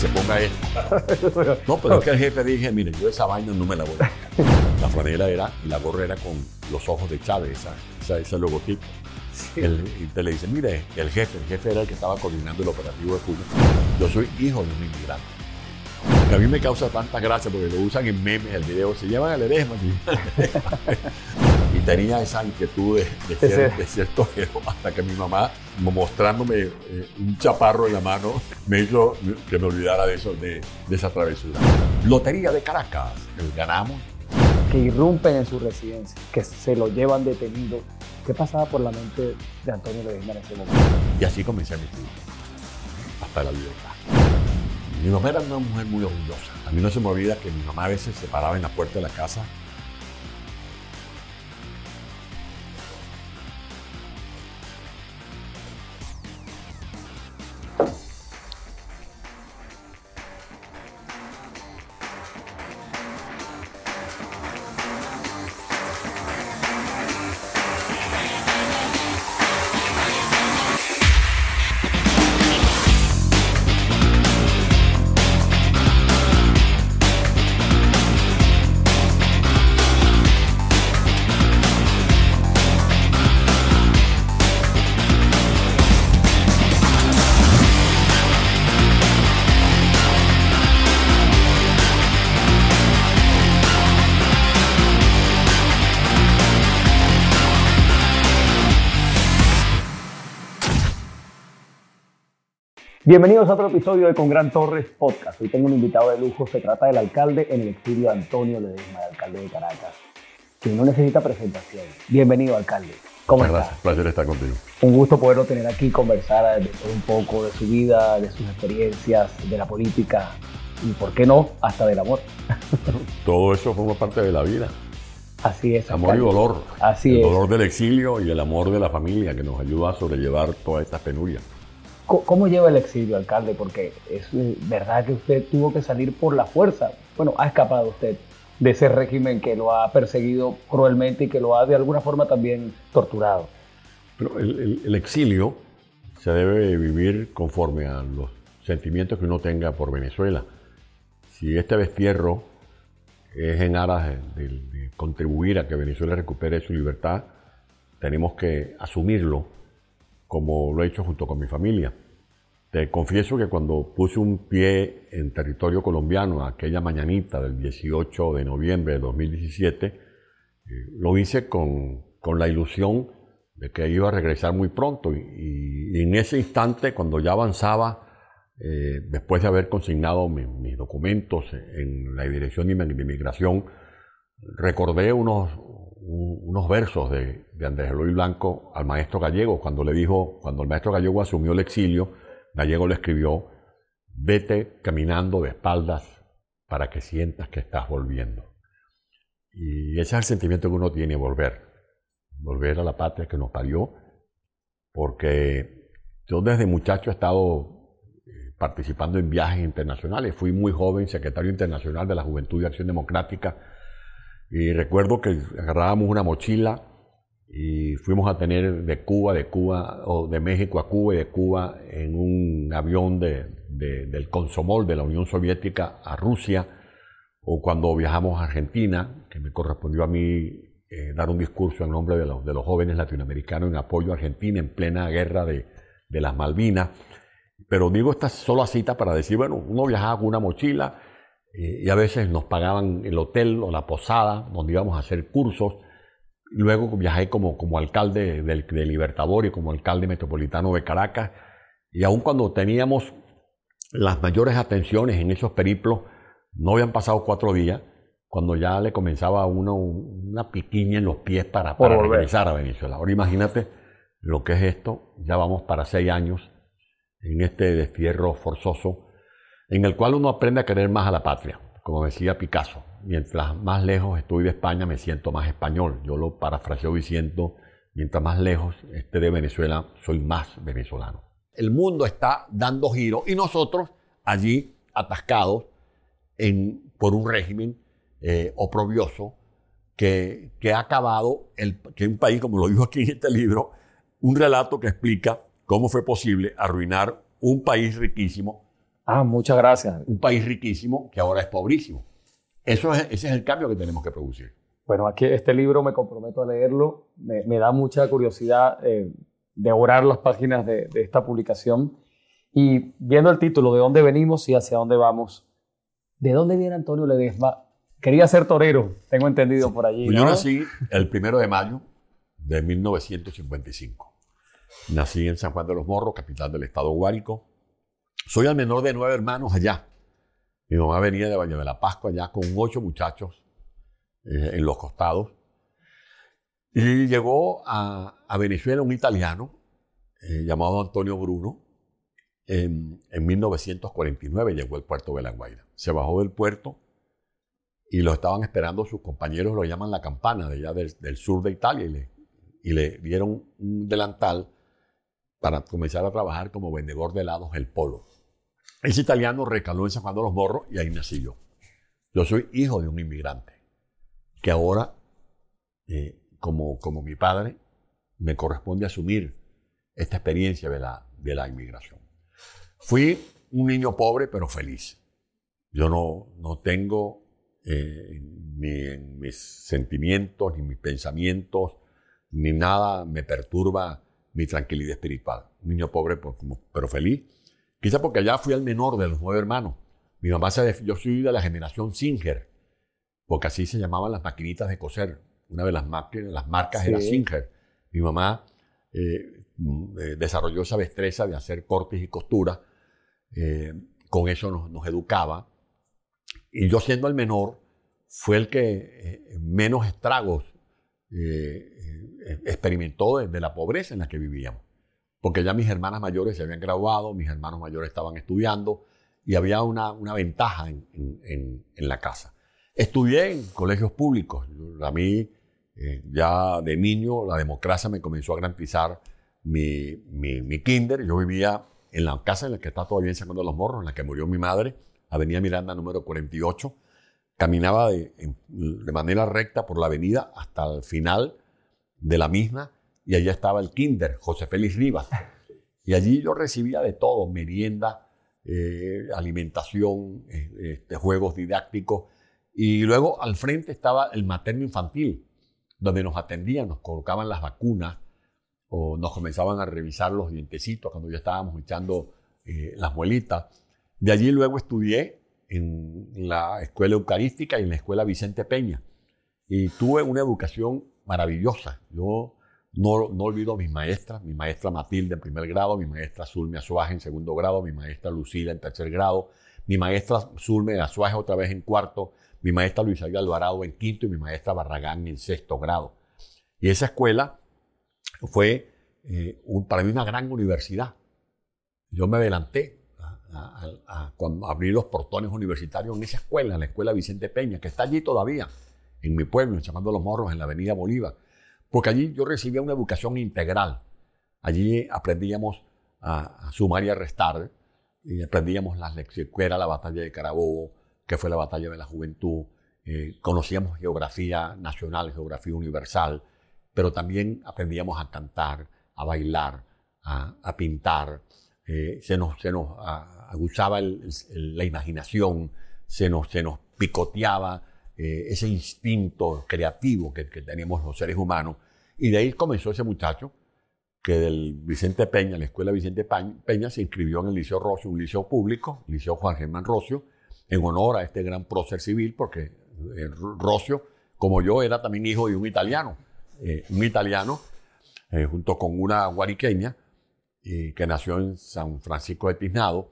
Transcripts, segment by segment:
se ponga esto. No, pero es que el jefe dije, mire, yo esa vaina no me la voy a La franela era, la gorra era con los ojos de Chávez, esa, ese logotipo. y te le dice, mire, el jefe, el jefe era el que estaba coordinando el operativo de Cuba. Yo soy hijo de un inmigrante. a mí me causa tanta gracia porque lo usan en memes, el video, se llevan al Eresma. y tenía esa inquietud de, ser, de tojero hasta que mi mamá, mostrándome eh, un chaparro en la mano, me hizo que me olvidara de eso, de, esa travesura. Lotería de Caracas, ganamos. Que irrumpen en su residencia, que se lo llevan detenido. ¿Qué pasaba por la mente de Antonio Ledesma en ese momento? Y así comencé mi vida, hasta la libertad. Mi mamá era una mujer muy orgullosa. A mí no se me olvida que mi mamá a veces se paraba en la puerta de la casa Bienvenidos a otro episodio de Con Gran Torres Podcast. Hoy tengo un invitado de lujo. Se trata del alcalde en el exilio Antonio Ledesma, el alcalde de Caracas, quien no necesita presentación. Bienvenido, alcalde. ¿Cómo Muchas gracias. Placer estar contigo. Un gusto poderlo tener aquí, conversar un poco de su vida, de sus experiencias, de la política y, ¿por qué no?, hasta del amor. Todo eso forma parte de la vida. Así es. Amor y dolor. Así el dolor del exilio y el amor de la familia que nos ayuda a sobrellevar todas estas penurias. ¿Cómo lleva el exilio, alcalde? Porque es eh, verdad que usted tuvo que salir por la fuerza. Bueno, ha escapado usted de ese régimen que lo ha perseguido cruelmente y que lo ha de alguna forma también torturado. Pero el, exilio se debe vivir conforme a los sentimientos que uno tenga por Venezuela. Si este destierro es en aras de contribuir a que Venezuela recupere su libertad, tenemos que asumirlo como lo he hecho junto con mi familia. Te confieso que cuando puse un pie en territorio colombiano aquella mañanita del 18 de noviembre de 2017, eh, lo hice con, la ilusión de que iba a regresar muy pronto. Y, en ese instante, cuando ya avanzaba, eh, después de haber consignado mis documentos en la Dirección de Inmigración, recordé unos, unos versos de, Andrés Eloy Blanco al maestro Gallego, cuando le dijo, cuando el maestro Gallego asumió el exilio, Gallego le escribió, vete caminando de espaldas para que sientas que estás volviendo. Y ese es el sentimiento que uno tiene, volver, volver a la patria que nos parió, porque yo desde muchacho he estado eh, participando en viajes internacionales, fui muy joven, secretario internacional de la Juventud de Acción Democrática, y recuerdo que agarrábamos una mochila y fuimos a tener de Cuba, de Cuba, o de México a Cuba y de Cuba en un avión de, del Consomol de la Unión Soviética a Rusia, o cuando viajamos a Argentina, que me correspondió a mí eh, dar un discurso en nombre de los, de los, jóvenes latinoamericanos en apoyo a Argentina en plena guerra de, de las Malvinas. Pero digo esta sola cita para decir, bueno, uno viajaba con una mochila, y a veces nos pagaban el hotel o la posada donde íbamos a hacer cursos. Luego viajé como, como alcalde del, de Libertador y como alcalde metropolitano de Caracas. Y aun cuando teníamos las mayores atenciones en esos periplos, no habían pasado cuatro días cuando ya le comenzaba a uno una piquiña en los pies para, para regresar a Venezuela. Ahora imagínate lo que es esto, ya vamos para seis años en este destierro forzoso en el cual uno aprende a querer más a la patria. Como decía Picasso, mientras más lejos estoy de España me siento más español. Yo lo parafraseo diciendo, mientras más lejos esté de Venezuela, soy más venezolano. El mundo está dando giro y nosotros allí atascados por un régimen eh, oprobioso que, ha acabado, el, que un país, como lo dijo aquí en este libro, un relato que explica cómo fue posible arruinar un país riquísimo Ah, muchas gracias. Un país riquísimo que ahora es pobrísimo. Eso es, ese es el cambio que tenemos que producir. Bueno, aquí este libro me comprometo a leerlo. Me, da mucha curiosidad eh, devorar las páginas de, de, esta publicación. Y viendo el título, ¿de dónde venimos y hacia dónde vamos? ¿De dónde viene Antonio Ledesma? Quería ser torero, tengo entendido por allí. Pues yo nací el primero de mayo de 1955. Nací en San Juan de los Morros, capital del estado Guárico. Soy el menor de nueve hermanos allá. Mi mamá venía de Baño de la Pascua allá con ocho muchachos eh, en los costados. Y llegó a, Venezuela un italiano eh, llamado Antonio Bruno. En, en 1949 llegó al puerto de La Guaira. Se bajó del puerto y lo estaban esperando sus compañeros, lo llaman la campana de allá del, sur de Italia, y le, y le, dieron un delantal para comenzar a trabajar como vendedor de helados el Polo. Ese italiano recaló en San Juan de los Morros y ahí nací yo. Yo soy hijo de un inmigrante que ahora, eh, como, como mi padre, me corresponde asumir esta experiencia de la, de la inmigración. Fui un niño pobre pero feliz. Yo no, no tengo eh, ni en mis sentimientos, ni mis pensamientos, ni nada me perturba mi tranquilidad espiritual. Un niño pobre, pero feliz. Quizá porque allá fui el menor de los nueve hermanos. Mi mamá se yo soy de la generación Singer, porque así se llamaban las maquinitas de coser. Una de las, las marcas era Singer. Mi mamá eh, mm, eh, desarrolló esa destreza de hacer cortes y costuras. con eso nos, nos educaba. Y yo siendo el menor, fue el que eh, menos estragos eh, eh, experimentó de, la pobreza en la que vivíamos. Porque ya mis hermanas mayores se habían graduado, mis hermanos mayores estaban estudiando y había una, una ventaja en, en, la casa. Estudié en colegios públicos. A mí, ya de niño, la democracia me comenzó a garantizar mi, mi, mi, kinder. Yo vivía en la casa en la que está todavía en de los Morros, en la que murió mi madre Avenida Miranda número 48. Caminaba de, manera recta por la avenida hasta el final de la misma y allá estaba el kinder, José Félix Rivas. Y allí yo recibía de todo, merienda, eh, alimentación, eh, este, juegos didácticos. Y luego al frente estaba el materno infantil, donde nos atendían, nos colocaban las vacunas o nos comenzaban a revisar los dientecitos cuando ya estábamos echando eh, las muelitas. De allí luego estudié en la escuela eucarística y en la escuela Vicente Peña. Y tuve una educación maravillosa. Yo no, no olvido a mis maestras, mi maestra Matilde en primer grado, mi maestra Zulme Azuaje en segundo grado, mi maestra Lucila en tercer grado, mi maestra Zulme Azuaje otra vez en cuarto, mi maestra Luisa Alvarado en quinto y mi maestra Barragán en sexto grado. Y esa escuela fue eh, para mí una gran universidad. Yo me adelanté cuando abrí los portones universitarios en esa escuela, en la escuela Vicente Peña, que está allí todavía, en mi pueblo, en Chamando los Morros, en la avenida Bolívar. Porque allí yo recibía una educación integral. Allí aprendíamos a, sumar y a restar, y aprendíamos las lecciones, que era la batalla de Carabobo, que fue la batalla de la juventud, eh, conocíamos geografía nacional, geografía universal, pero también aprendíamos a cantar, a bailar, a, pintar, eh, se nos, se nos aguzaba la imaginación, se nos, se nos picoteaba eh, ese instinto creativo que, que, teníamos los seres humanos. Y de ahí comenzó ese muchacho que del Vicente Peña, la escuela Vicente Peña, se inscribió en el Liceo Rocio, un liceo público, el Liceo Juan Germán Rocio, en honor a este gran prócer civil, porque eh, Rocio, como yo, era también hijo de un italiano, eh, un italiano junto con una guariqueña, que nació en San Francisco de Tiznado,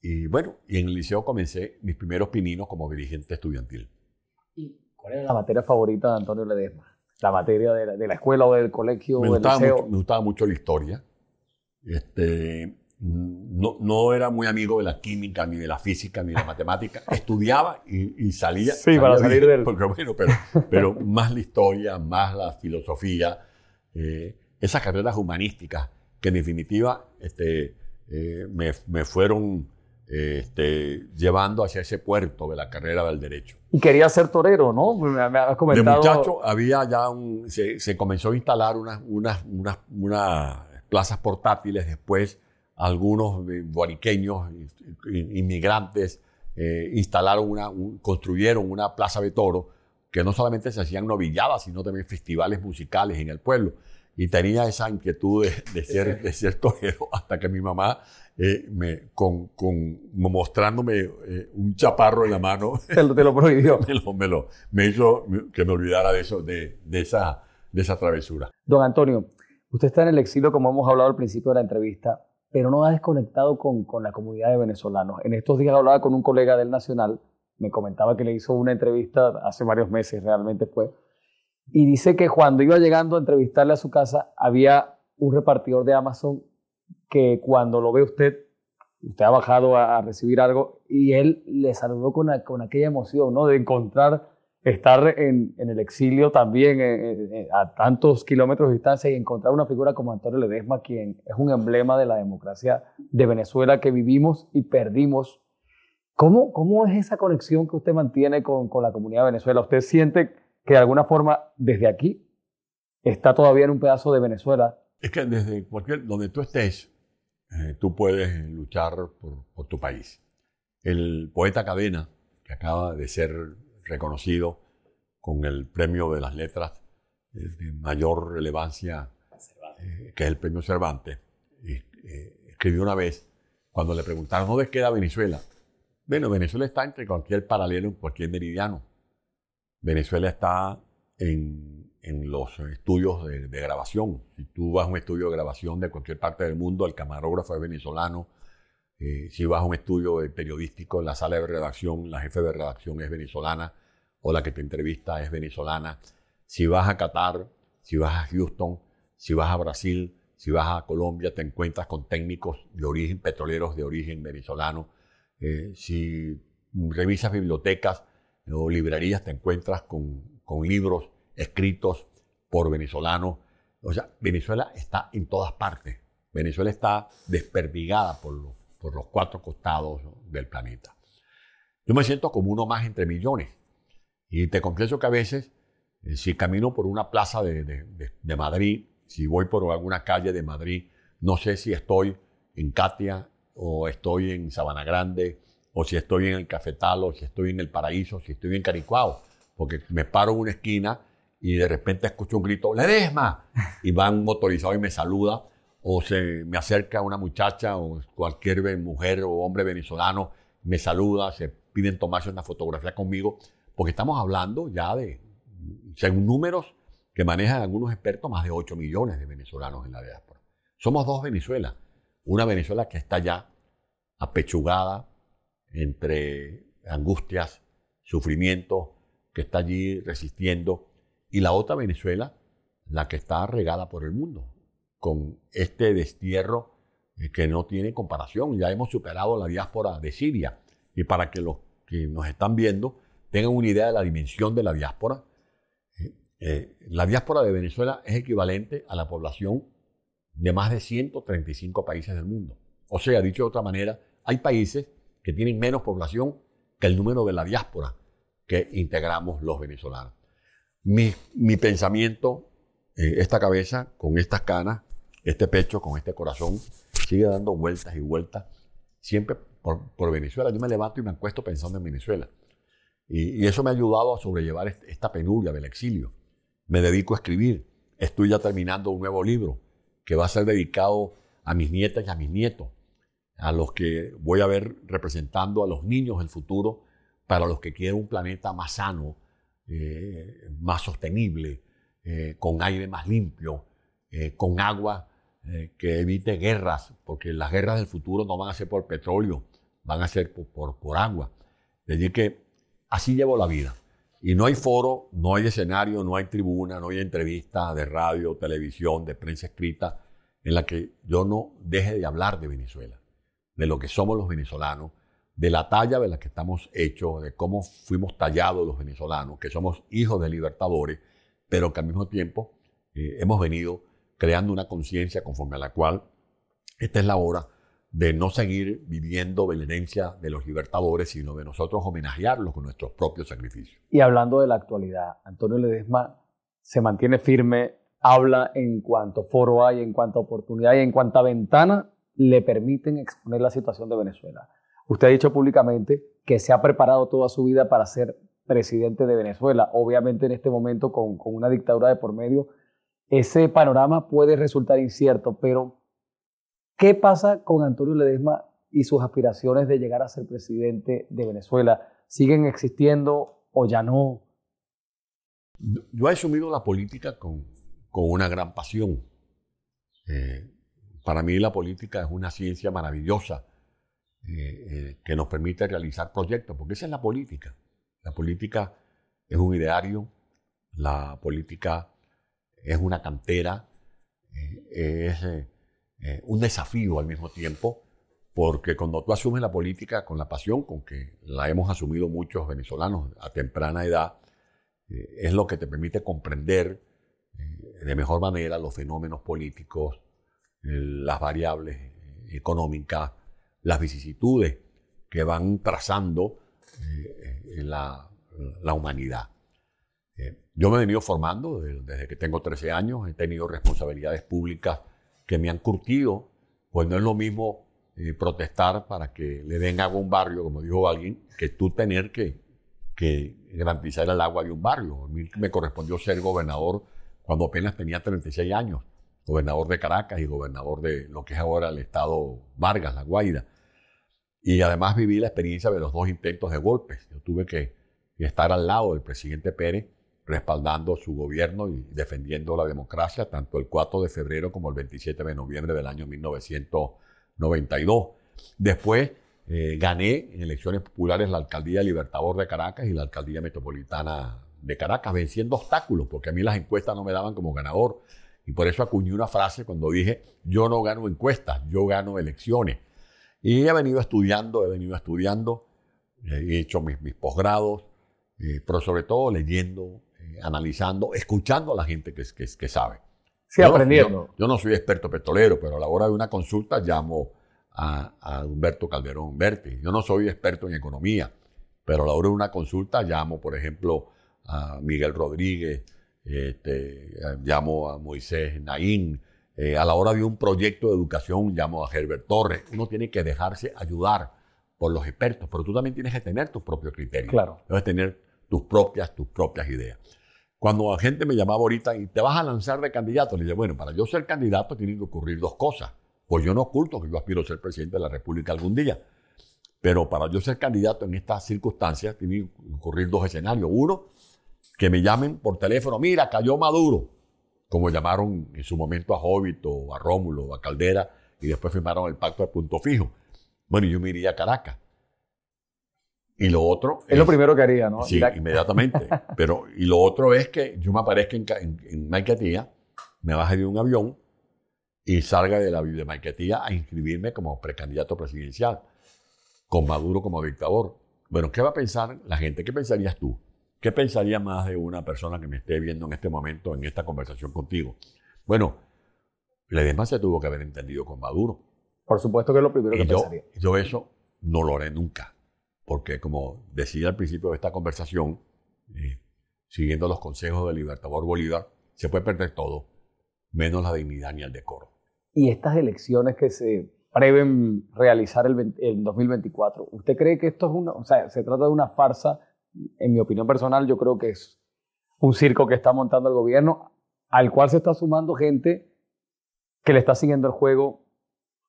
y bueno, y en el liceo comencé mis primeros pininos como dirigente estudiantil. ¿Y cuál era la materia favorita de Antonio Ledesma? ¿La materia de la, de la escuela o del colegio me o del liceo? Mucho, me gustaba mucho la historia. Este, no, no, era muy amigo de la química, ni de la física, ni de la matemática. Estudiaba y, salía. Sí, para salir del. Porque, bueno, pero, pero más la historia, más la filosofía, eh, esas carreras humanísticas que en definitiva este, eh, me, me fueron este, llevando hacia ese puerto de la carrera del derecho. Y quería ser torero, ¿no? Me, has comentado. De muchacho había ya un, se, comenzó a instalar unas, unas, unas, unas plazas portátiles después algunos guariqueños, inmigrantes, eh, instalaron una, construyeron una plaza de toro que no solamente se hacían novilladas, sino también festivales musicales en el pueblo. Y tenía esa inquietud de, ser, de ser torero hasta que mi mamá, eh, me, con, con, mostrándome eh, un chaparro en la mano, te lo, te lo prohibió. me, lo, me, hizo que me olvidara de, eso, de, de, esa, de esa travesura. Don Antonio, usted está en el exilio, como hemos hablado al principio de la entrevista pero no ha desconectado con, con, la comunidad de venezolanos. En estos días hablaba con un colega del Nacional, me comentaba que le hizo una entrevista hace varios meses, realmente fue, y dice que cuando iba llegando a entrevistarle a su casa, había un repartidor de Amazon que cuando lo ve usted, usted ha bajado a, recibir algo, y él le saludó con, con aquella emoción, ¿no? De encontrar estar en, el exilio también eh, eh, a tantos kilómetros de distancia y encontrar una figura como Antonio Ledesma, quien es un emblema de la democracia de Venezuela que vivimos y perdimos. ¿Cómo, cómo es esa conexión que usted mantiene con, la comunidad de Venezuela? ¿Usted siente que de alguna forma desde aquí está todavía en un pedazo de Venezuela? Es que desde cualquier, donde tú estés, eh, tú puedes luchar por, tu país. El poeta Cadena, que acaba de ser reconocido con el premio de las letras eh, de mayor relevancia, eh, que es el premio Cervantes. Escribió una vez, cuando le preguntaron, ¿dónde queda Venezuela? Bueno, Venezuela está entre cualquier paralelo, cualquier meridiano. Venezuela está en, en los estudios de, grabación. Si tú vas a un estudio de grabación de cualquier parte del mundo, el camarógrafo es venezolano, eh, si vas a un estudio periodístico, la sala de redacción, la jefe de redacción es venezolana o la que te entrevista es venezolana. Si vas a Qatar, si vas a Houston, si vas a Brasil, si vas a Colombia, te encuentras con técnicos de origen, petroleros de origen venezolano. Eh, si revisas bibliotecas o librerías, te encuentras con, con libros escritos por venezolanos. O sea, Venezuela está en todas partes. Venezuela está desperdigada por los por los cuatro costados del planeta. Yo me siento como uno más entre millones. Y te confieso que a veces, eh, si camino por una plaza de, de, Madrid, si voy por alguna calle de Madrid, no sé si estoy en Katia o estoy en Sabana Grande o si estoy en el Cafetal o si estoy en el Paraíso, si estoy en Caricuao, porque me paro en una esquina y de repente escucho un grito, ¡Ledesma! Y van motorizado y me saluda o se me acerca una muchacha o cualquier mujer o hombre venezolano, me saluda, se piden tomarse una fotografía conmigo, porque estamos hablando ya de, según números que manejan algunos expertos, más de 8 millones de venezolanos en la diáspora. Somos dos Venezuelas. Una Venezuela que está ya apechugada entre angustias, sufrimiento, que está allí resistiendo, y la otra Venezuela, la que está regada por el mundo, con este destierro eh, que no tiene comparación. Ya hemos superado la diáspora de Siria. Y para que los que nos están viendo tengan una idea de la dimensión de la diáspora, eh, eh, la diáspora de Venezuela es equivalente a la población de más de 135 países del mundo. O sea, dicho de otra manera, hay países que tienen menos población que el número de la diáspora que integramos los venezolanos. Mi, mi pensamiento, esta cabeza con estas canas, este pecho con este corazón sigue dando vueltas y vueltas, siempre por, Venezuela. Yo me levanto y me acuesto pensando en Venezuela. Y, eso me ha ayudado a sobrellevar esta penuria del exilio. Me dedico a escribir. Estoy ya terminando un nuevo libro que va a ser dedicado a mis nietas y a mis nietos, a los que voy a ver representando a los niños del futuro, para los que quieren un planeta más sano, eh, más sostenible, eh, con aire más limpio, eh, con agua que evite guerras, porque las guerras del futuro no van a ser por petróleo, van a ser por, por, agua. Es decir, que así llevo la vida. Y no hay foro, no hay escenario, no hay tribuna, no hay entrevista de radio, televisión, de prensa escrita, en la que yo no deje de hablar de Venezuela, de lo que somos los venezolanos, de la talla de la que estamos hechos, de cómo fuimos tallados los venezolanos, que somos hijos de libertadores, pero que al mismo tiempo eh, hemos venido creando una conciencia conforme a la cual esta es la hora de no seguir viviendo la herencia de los libertadores, sino de nosotros homenajearlos con nuestros propios sacrificios. Y hablando de la actualidad, Antonio Ledesma se mantiene firme, habla en cuanto foro hay, en cuanto oportunidad y en cuanta ventana le permiten exponer la situación de Venezuela. Usted ha dicho públicamente que se ha preparado toda su vida para ser presidente de Venezuela. Obviamente en este momento con, con una dictadura de por medio, ese panorama puede resultar incierto, pero ¿qué pasa con Antonio Ledesma y sus aspiraciones de llegar a ser presidente de Venezuela? ¿Siguen existiendo o ya no? Yo he asumido la política con, con una gran pasión. Eh, para mí la política es una ciencia maravillosa eh, eh, que nos permite realizar proyectos, porque esa es la política. La política es un ideario, la política es una cantera, es un desafío al mismo tiempo, porque cuando tú asumes la política con la pasión con que la hemos asumido muchos venezolanos a temprana edad, es lo que te permite comprender de mejor manera los fenómenos políticos, las variables económicas, las vicisitudes que van trazando eh, la, la, humanidad. Eh, yo me he venido formando desde que tengo 13 años, he tenido responsabilidades públicas que me han curtido, pues no es lo mismo eh, protestar para que le den agua a un barrio, como dijo alguien, que tú tener que, que garantizar el agua de un barrio. A mí me correspondió ser gobernador cuando apenas tenía 36 años, gobernador de Caracas y gobernador de lo que es ahora el estado Vargas, La Guaira. Y además viví la experiencia de los dos intentos de golpes. Yo tuve que estar al lado del presidente Pérez, respaldando su gobierno y defendiendo la democracia, tanto el 4 de febrero como el 27 de noviembre del año 1992. Después eh, gané en elecciones populares la alcaldía Libertador de Caracas y la alcaldía metropolitana de Caracas, venciendo obstáculos, porque a mí las encuestas no me daban como ganador. Y por eso acuñé una frase cuando dije, yo no gano encuestas, yo gano elecciones. Y he venido estudiando, he venido estudiando, he hecho mis, mis posgrados, eh, pero sobre todo leyendo, eh, analizando, escuchando a la gente que, que, que sabe. Sí, aprendiendo. yo, no soy experto petrolero, pero a la hora de una consulta llamo a, a Humberto Calderón Berti. Yo no soy experto en economía, pero a la hora de una consulta llamo, por ejemplo, a Miguel Rodríguez, este, llamo a Moisés Naín. Eh, a la hora de un proyecto de educación, llamo a Herbert Torres. Uno tiene que dejarse ayudar por los expertos, pero tú también tienes que tener tus propios criterios. Claro. Debes tener tus propias, tus propias ideas. Cuando la gente me llamaba ahorita y te vas a lanzar de candidato, le dije, bueno, para yo ser candidato tienen que ocurrir dos cosas. Pues yo no oculto que yo aspiro a ser presidente de la República algún día. Pero para yo ser candidato en estas circunstancias tienen que ocurrir dos escenarios. Uno, que me llamen por teléfono, mira, cayó Maduro, como llamaron en su momento a Jovito, a Rómulo, a Caldera, y después firmaron el pacto de punto fijo. Bueno, yo me iría a Caracas. Y lo otro... Es, lo primero que haría, ¿no? Sí, inmediatamente. Pero, y lo otro es que yo me aparezca en, en, en Maiquetía, me baje de un avión y salga de la de Maiquetía a inscribirme como precandidato presidencial, con Maduro como dictador. Bueno, ¿qué va a pensar la gente? ¿Qué pensarías tú? ¿Qué pensaría más de una persona que me esté viendo en este momento, en esta conversación contigo? Bueno, Ledesma se tuvo que haber entendido con Maduro. Por supuesto que es lo primero que yo, pensaría. Yo eso no lo haré nunca, porque como decía al principio de esta conversación, eh, siguiendo los consejos del Libertador Bolívar, se puede perder todo, menos la dignidad ni el decoro. Y estas elecciones que se prevén realizar el, el 2024, ¿usted cree que esto es una, o sea, se trata de una farsa en mi opinión personal, yo creo que es un circo que está montando el gobierno, al cual se está sumando gente que le está siguiendo el juego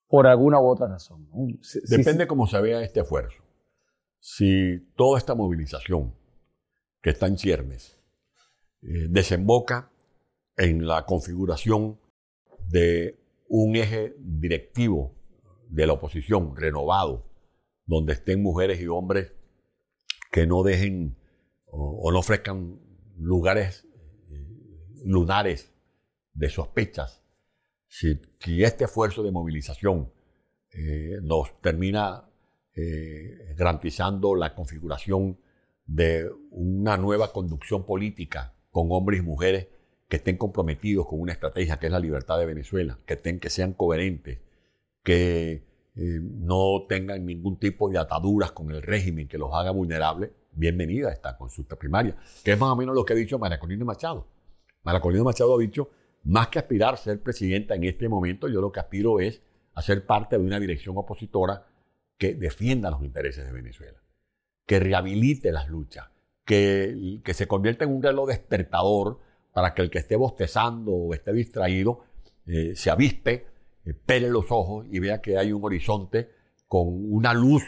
por alguna u otra razón. Depende cómo se vea este esfuerzo. Si toda esta movilización que está en ciernes eh, desemboca en la configuración de un eje directivo de la oposición renovado, donde estén mujeres y hombres que no dejen o, no ofrezcan lugares eh, lunares de sospechas. Si, este esfuerzo de movilización eh, nos termina eh, garantizando la configuración de una nueva conducción política con hombres y mujeres que estén comprometidos con una estrategia que es la libertad de Venezuela, que, estén, que sean coherentes, que eh, no tengan ningún tipo de ataduras con el régimen que los haga vulnerables, bienvenida a esta consulta primaria, que es más o menos lo que ha dicho María Corina Machado. María Corina Machado ha dicho, más que aspirar a ser presidenta en este momento, yo lo que aspiro es a ser parte de una dirección opositora que defienda los intereses de Venezuela, que rehabilite las luchas, que, que se convierta en un reloj despertador para que el que esté bostezando o esté distraído eh, se avispe, pele los ojos y vea que hay un horizonte con una luz,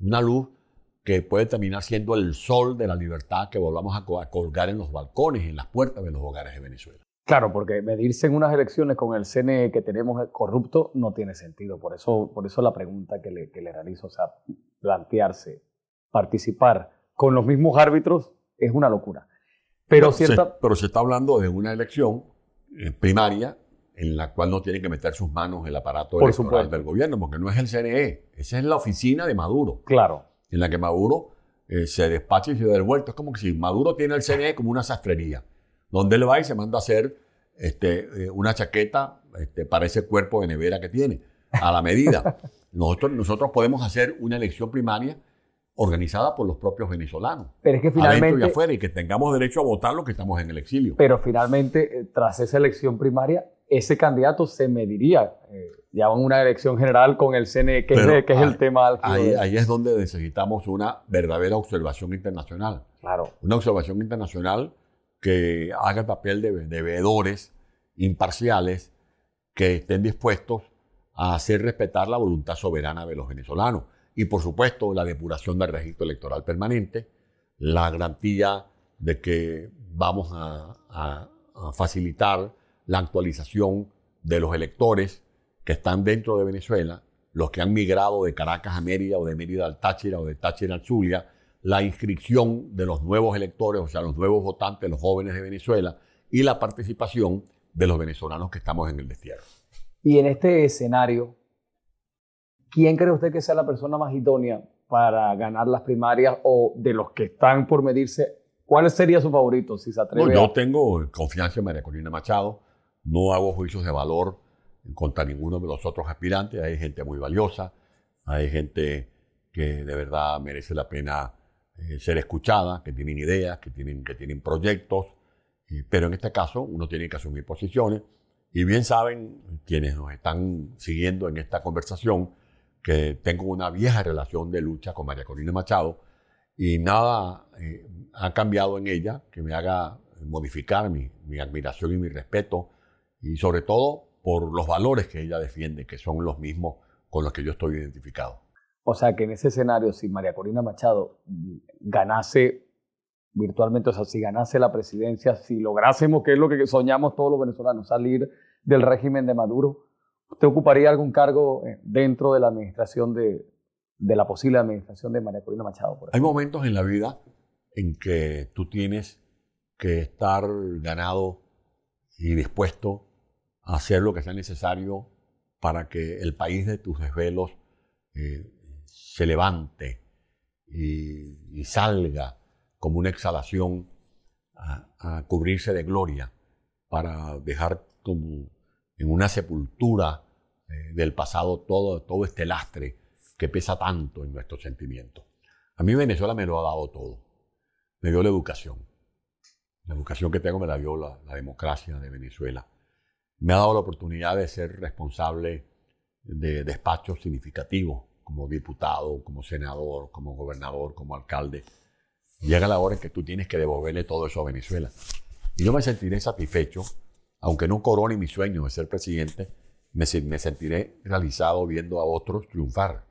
una luz que puede terminar siendo el sol de la libertad que volvamos a, colgar en los balcones, en las puertas de los hogares de Venezuela. Claro, porque medirse en unas elecciones con el CNE que tenemos corrupto no tiene sentido. Por eso, por eso la pregunta que le, que le realizo, o sea, plantearse, participar con los mismos árbitros es una locura. Pero, se, pero se está hablando de una elección eh, primaria en la cual no tiene que meter sus manos el aparato electoral del gobierno, porque no es el CNE, esa es la oficina de Maduro. Claro. En la que Maduro eh, se despacha y se da el vuelto. Es como que si Maduro tiene el CNE como una sastrería, donde él va y se manda a hacer este, eh, una chaqueta este, para ese cuerpo de nevera que tiene, a la medida. nosotros, nosotros podemos hacer una elección primaria organizada por los propios venezolanos. Pero es que finalmente... y afuera, y que tengamos derecho a votar los que estamos en el exilio. Pero finalmente, eh, tras esa elección primaria, ese candidato se mediría eh, ya en una elección general con el CNE, que, es, que es, el tema. Ahí, ahí, es donde necesitamos una verdadera observación internacional. Claro. Una observación internacional que haga el papel de, de veedores imparciales que estén dispuestos a hacer respetar la voluntad soberana de los venezolanos y por supuesto la depuración del registro electoral permanente, la garantía de que vamos a, facilitar la actualización de los electores que están dentro de Venezuela, los que han migrado de Caracas a Mérida o de Mérida al Táchira o de Táchira al Zulia, la inscripción de los nuevos electores, o sea, los nuevos votantes, los jóvenes de Venezuela, y la participación de los venezolanos que estamos en el destierro. Y en este escenario, ¿quién cree usted que sea la persona más idónea para ganar las primarias o de los que están por medirse? ¿Cuál sería su favorito, si se atreve? yo tengo confianza en María Corina Machado, no hago juicios de valor contra ninguno de los otros aspirantes, hay gente muy valiosa, hay gente que de verdad merece la pena eh, ser escuchada, que tienen ideas, que tienen, que tienen proyectos, pero en este caso uno tiene que asumir posiciones. Y bien saben quienes nos están siguiendo en esta conversación que tengo una vieja relación de lucha con María Corina Machado y nada eh, ha cambiado en ella que me haga modificar mi, mi, admiración y mi respeto y sobre todo por los valores que ella defiende, que son los mismos con los que yo estoy identificado. O sea que en ese escenario, si María Corina Machado ganase virtualmente, o sea, si ganase la presidencia, si lográsemos, que es lo que soñamos todos los venezolanos, salir del régimen de Maduro, ¿usted ocuparía algún cargo eh, dentro de la administración de, de la posible administración de María Corina Machado? Hay momentos en la vida en que tú tienes que estar ganado y dispuesto hacer lo que sea necesario para que el país de tus desvelos eh, se levante y, salga como una exhalación a, cubrirse de gloria para dejar como en una sepultura eh, del pasado todo, todo este lastre que pesa tanto en nuestros sentimientos. A mí Venezuela me lo ha dado todo. Me dio la educación. La educación que tengo me la dio la democracia de Venezuela. Me ha dado la oportunidad de ser responsable de despachos significativos como diputado, como senador, como gobernador, como alcalde llega la hora en que tú tienes que devolverle todo eso a Venezuela. Y yo me sentiré satisfecho, aunque no corone mi sueño de ser presidente, me, sentiré realizado viendo a otros triunfar,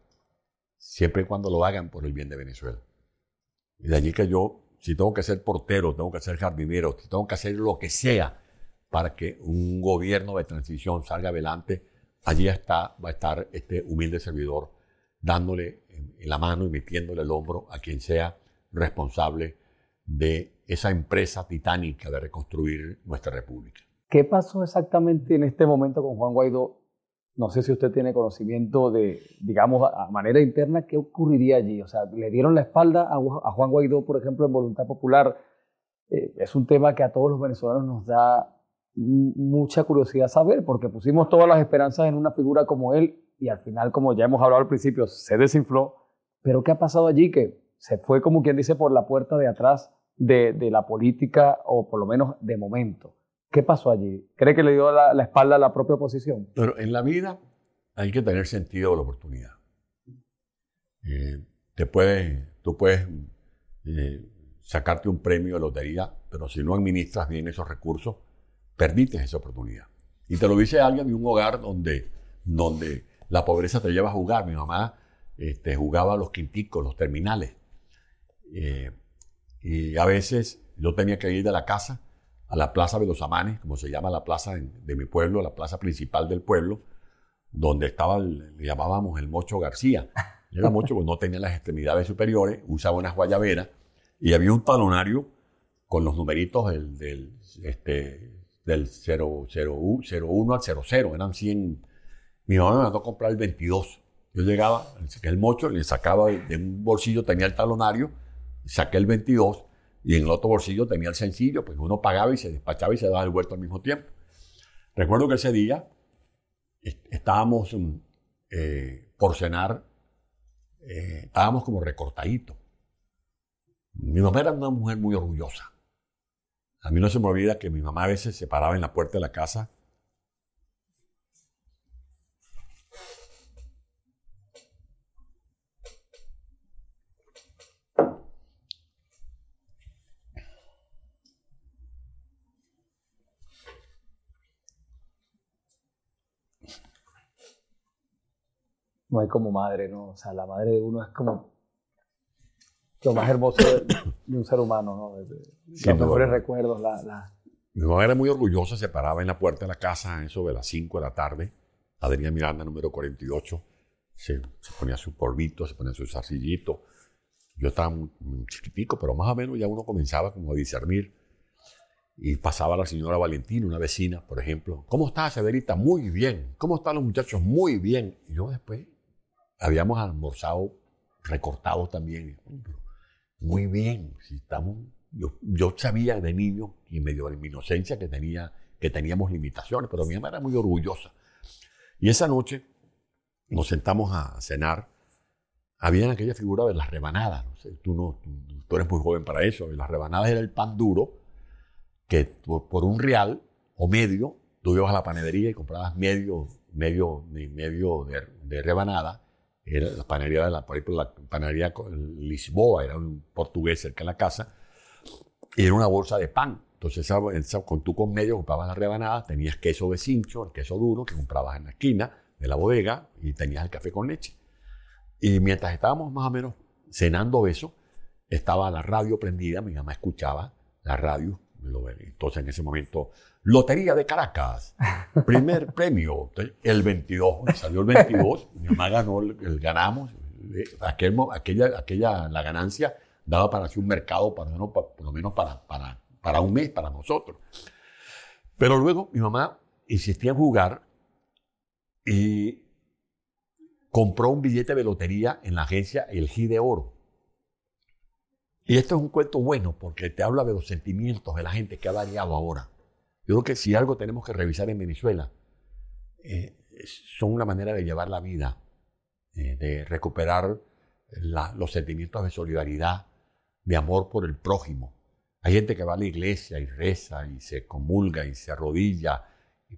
siempre y cuando lo hagan por el bien de Venezuela. Y de allí que yo, si tengo que ser portero, tengo que ser jardinero, si tengo que hacer lo que sea para que un gobierno de transición salga adelante, allí está, va a estar este humilde servidor dándole la mano y metiéndole el hombro a quien sea responsable de esa empresa titánica de reconstruir nuestra república. ¿Qué pasó exactamente en este momento con Juan Guaidó? No sé si usted tiene conocimiento de, digamos, a manera interna, ¿qué ocurriría allí? O sea, ¿le dieron la espalda a, Juan Guaidó, por ejemplo, en Voluntad Popular? Eh, es un tema que a todos los venezolanos nos da mucha curiosidad saber, porque pusimos todas las esperanzas en una figura como él y al final, como ya hemos hablado al principio, se desinfló. Pero ¿qué ha pasado allí? Que se fue como quien dice por la puerta de atrás de, la política, o por lo menos de momento. ¿Qué pasó allí? ¿Cree que le dio la, espalda a la propia oposición? Pero en la vida hay que tener sentido de la oportunidad. Eh, te puedes, tú puedes eh, sacarte un premio de lotería, pero si no administras bien esos recursos, perdiste esa oportunidad. Y te lo dice alguien de un hogar donde, donde la pobreza te lleva a jugar. Mi mamá este, jugaba los quinticos, los terminales. Eh, y a veces yo tenía que ir de la casa a la Plaza de los Amanes, como se llama la plaza de mi pueblo, la plaza principal del pueblo, donde estaba, le llamábamos el Mocho García. Era Mocho porque no tenía las extremidades superiores, usaba unas guayaberas y había un talonario con los numeritos del, del, este, del 0, 01 al 00, eran 100. Mi mamá me mandó a comprar el 22. Yo llegaba, saqué el mocho, le sacaba de un bolsillo, tenía el talonario, saqué el 22 y en el otro bolsillo tenía el sencillo, pues uno pagaba y se despachaba y se daba el vuelto al mismo tiempo. Recuerdo que ese día estábamos mm, eh, por cenar, eh, estábamos como recortaditos. Mi mamá era una mujer muy orgullosa. A mí no se me olvida que mi mamá a veces se paraba en la puerta de la casa no hay como madre, ¿no? O sea, la madre de uno es como lo más hermoso de, un ser humano, ¿no? los mejores recuerdos, la, Mi mamá era muy orgullosa, se paraba en la puerta de la casa, eso de las 5 de la tarde, Adrián Miranda, número 48, se, se ponía su polvito, se ponía su zarcillito. Yo estaba muy, chiquitico, pero más o menos ya uno comenzaba como a discernir. Y pasaba la señora Valentina, una vecina, por ejemplo. ¿Cómo está, Severita? Muy bien. ¿Cómo están los muchachos? Muy bien. Y yo después habíamos almorzado recortados también. Muy bien, si estamos, yo, sabía de niño y medio de mi inocencia que, tenía, que teníamos limitaciones, pero mi mamá era muy orgullosa. Y esa noche nos sentamos a cenar. Había aquella figura de las rebanadas. No sé, tú, no, tú, eres muy joven para eso. Las rebanadas era el pan duro que por, un real o medio tú ibas a la panadería y comprabas medio, medio, medio de, de rebanada era la panadería de la, por ejemplo, la panadería Lisboa, era un portugués cerca de la casa, y era una bolsa de pan. Entonces, con tú con medio comprabas la rebanada, tenías queso de cincho, el queso duro que comprabas en la esquina de la bodega, y tenías el café con leche. Y mientras estábamos más o menos cenando eso, estaba la radio prendida, mi mamá escuchaba la radio, entonces en ese momento Lotería de Caracas, primer premio, el 22, salió el 22, mi mamá ganó, el, ganamos, eh, aquel, aquella, aquella, la ganancia daba para hacer un mercado, para, por lo menos para, para, para un mes, para nosotros. Pero luego mi mamá insistía en jugar y compró un billete de lotería en la agencia El G de Oro. Y esto es un cuento bueno porque te habla de los sentimientos de la gente que ha variado ahora. Yo creo que si algo tenemos que revisar en Venezuela, eh, son una manera de llevar la vida, eh, de recuperar los sentimientos de solidaridad, de amor por el prójimo. Hay gente que va a la iglesia y reza y se comulga y se arrodilla,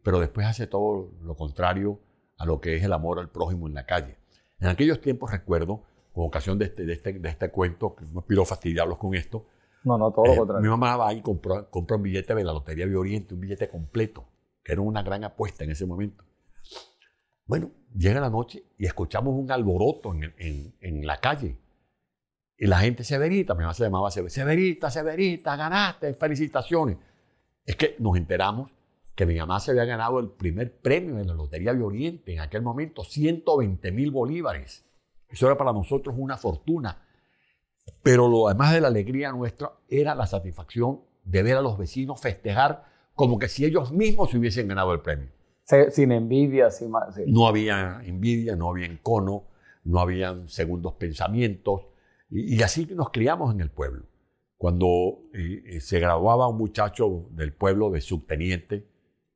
pero después hace todo lo contrario a lo que es el amor al prójimo en la calle. En aquellos tiempos recuerdo, con ocasión de este, de este, de este cuento, que no quiero fastidiarlos con esto, no, no, todo lo eh, contrario. Mi mamá va y compró, un billete de la Lotería de Oriente, un billete completo, que era una gran apuesta en ese momento. Bueno, llega la noche y escuchamos un alboroto en, en, la calle. Y la gente, Severita, mi mamá se llamaba Severita, Severita, ganaste, felicitaciones. Es que nos enteramos que mi mamá se había ganado el primer premio en la Lotería de Oriente, en aquel momento 120 mil bolívares. Eso era para nosotros una fortuna. Pero lo además de la alegría nuestra era la satisfacción de ver a los vecinos festejar como que si ellos mismos se hubiesen ganado el premio. Sin envidia, sin, No había envidia, no había encono, no había segundos pensamientos. Y, así nos criamos en el pueblo. Cuando eh, se graduaba un muchacho del pueblo de subteniente,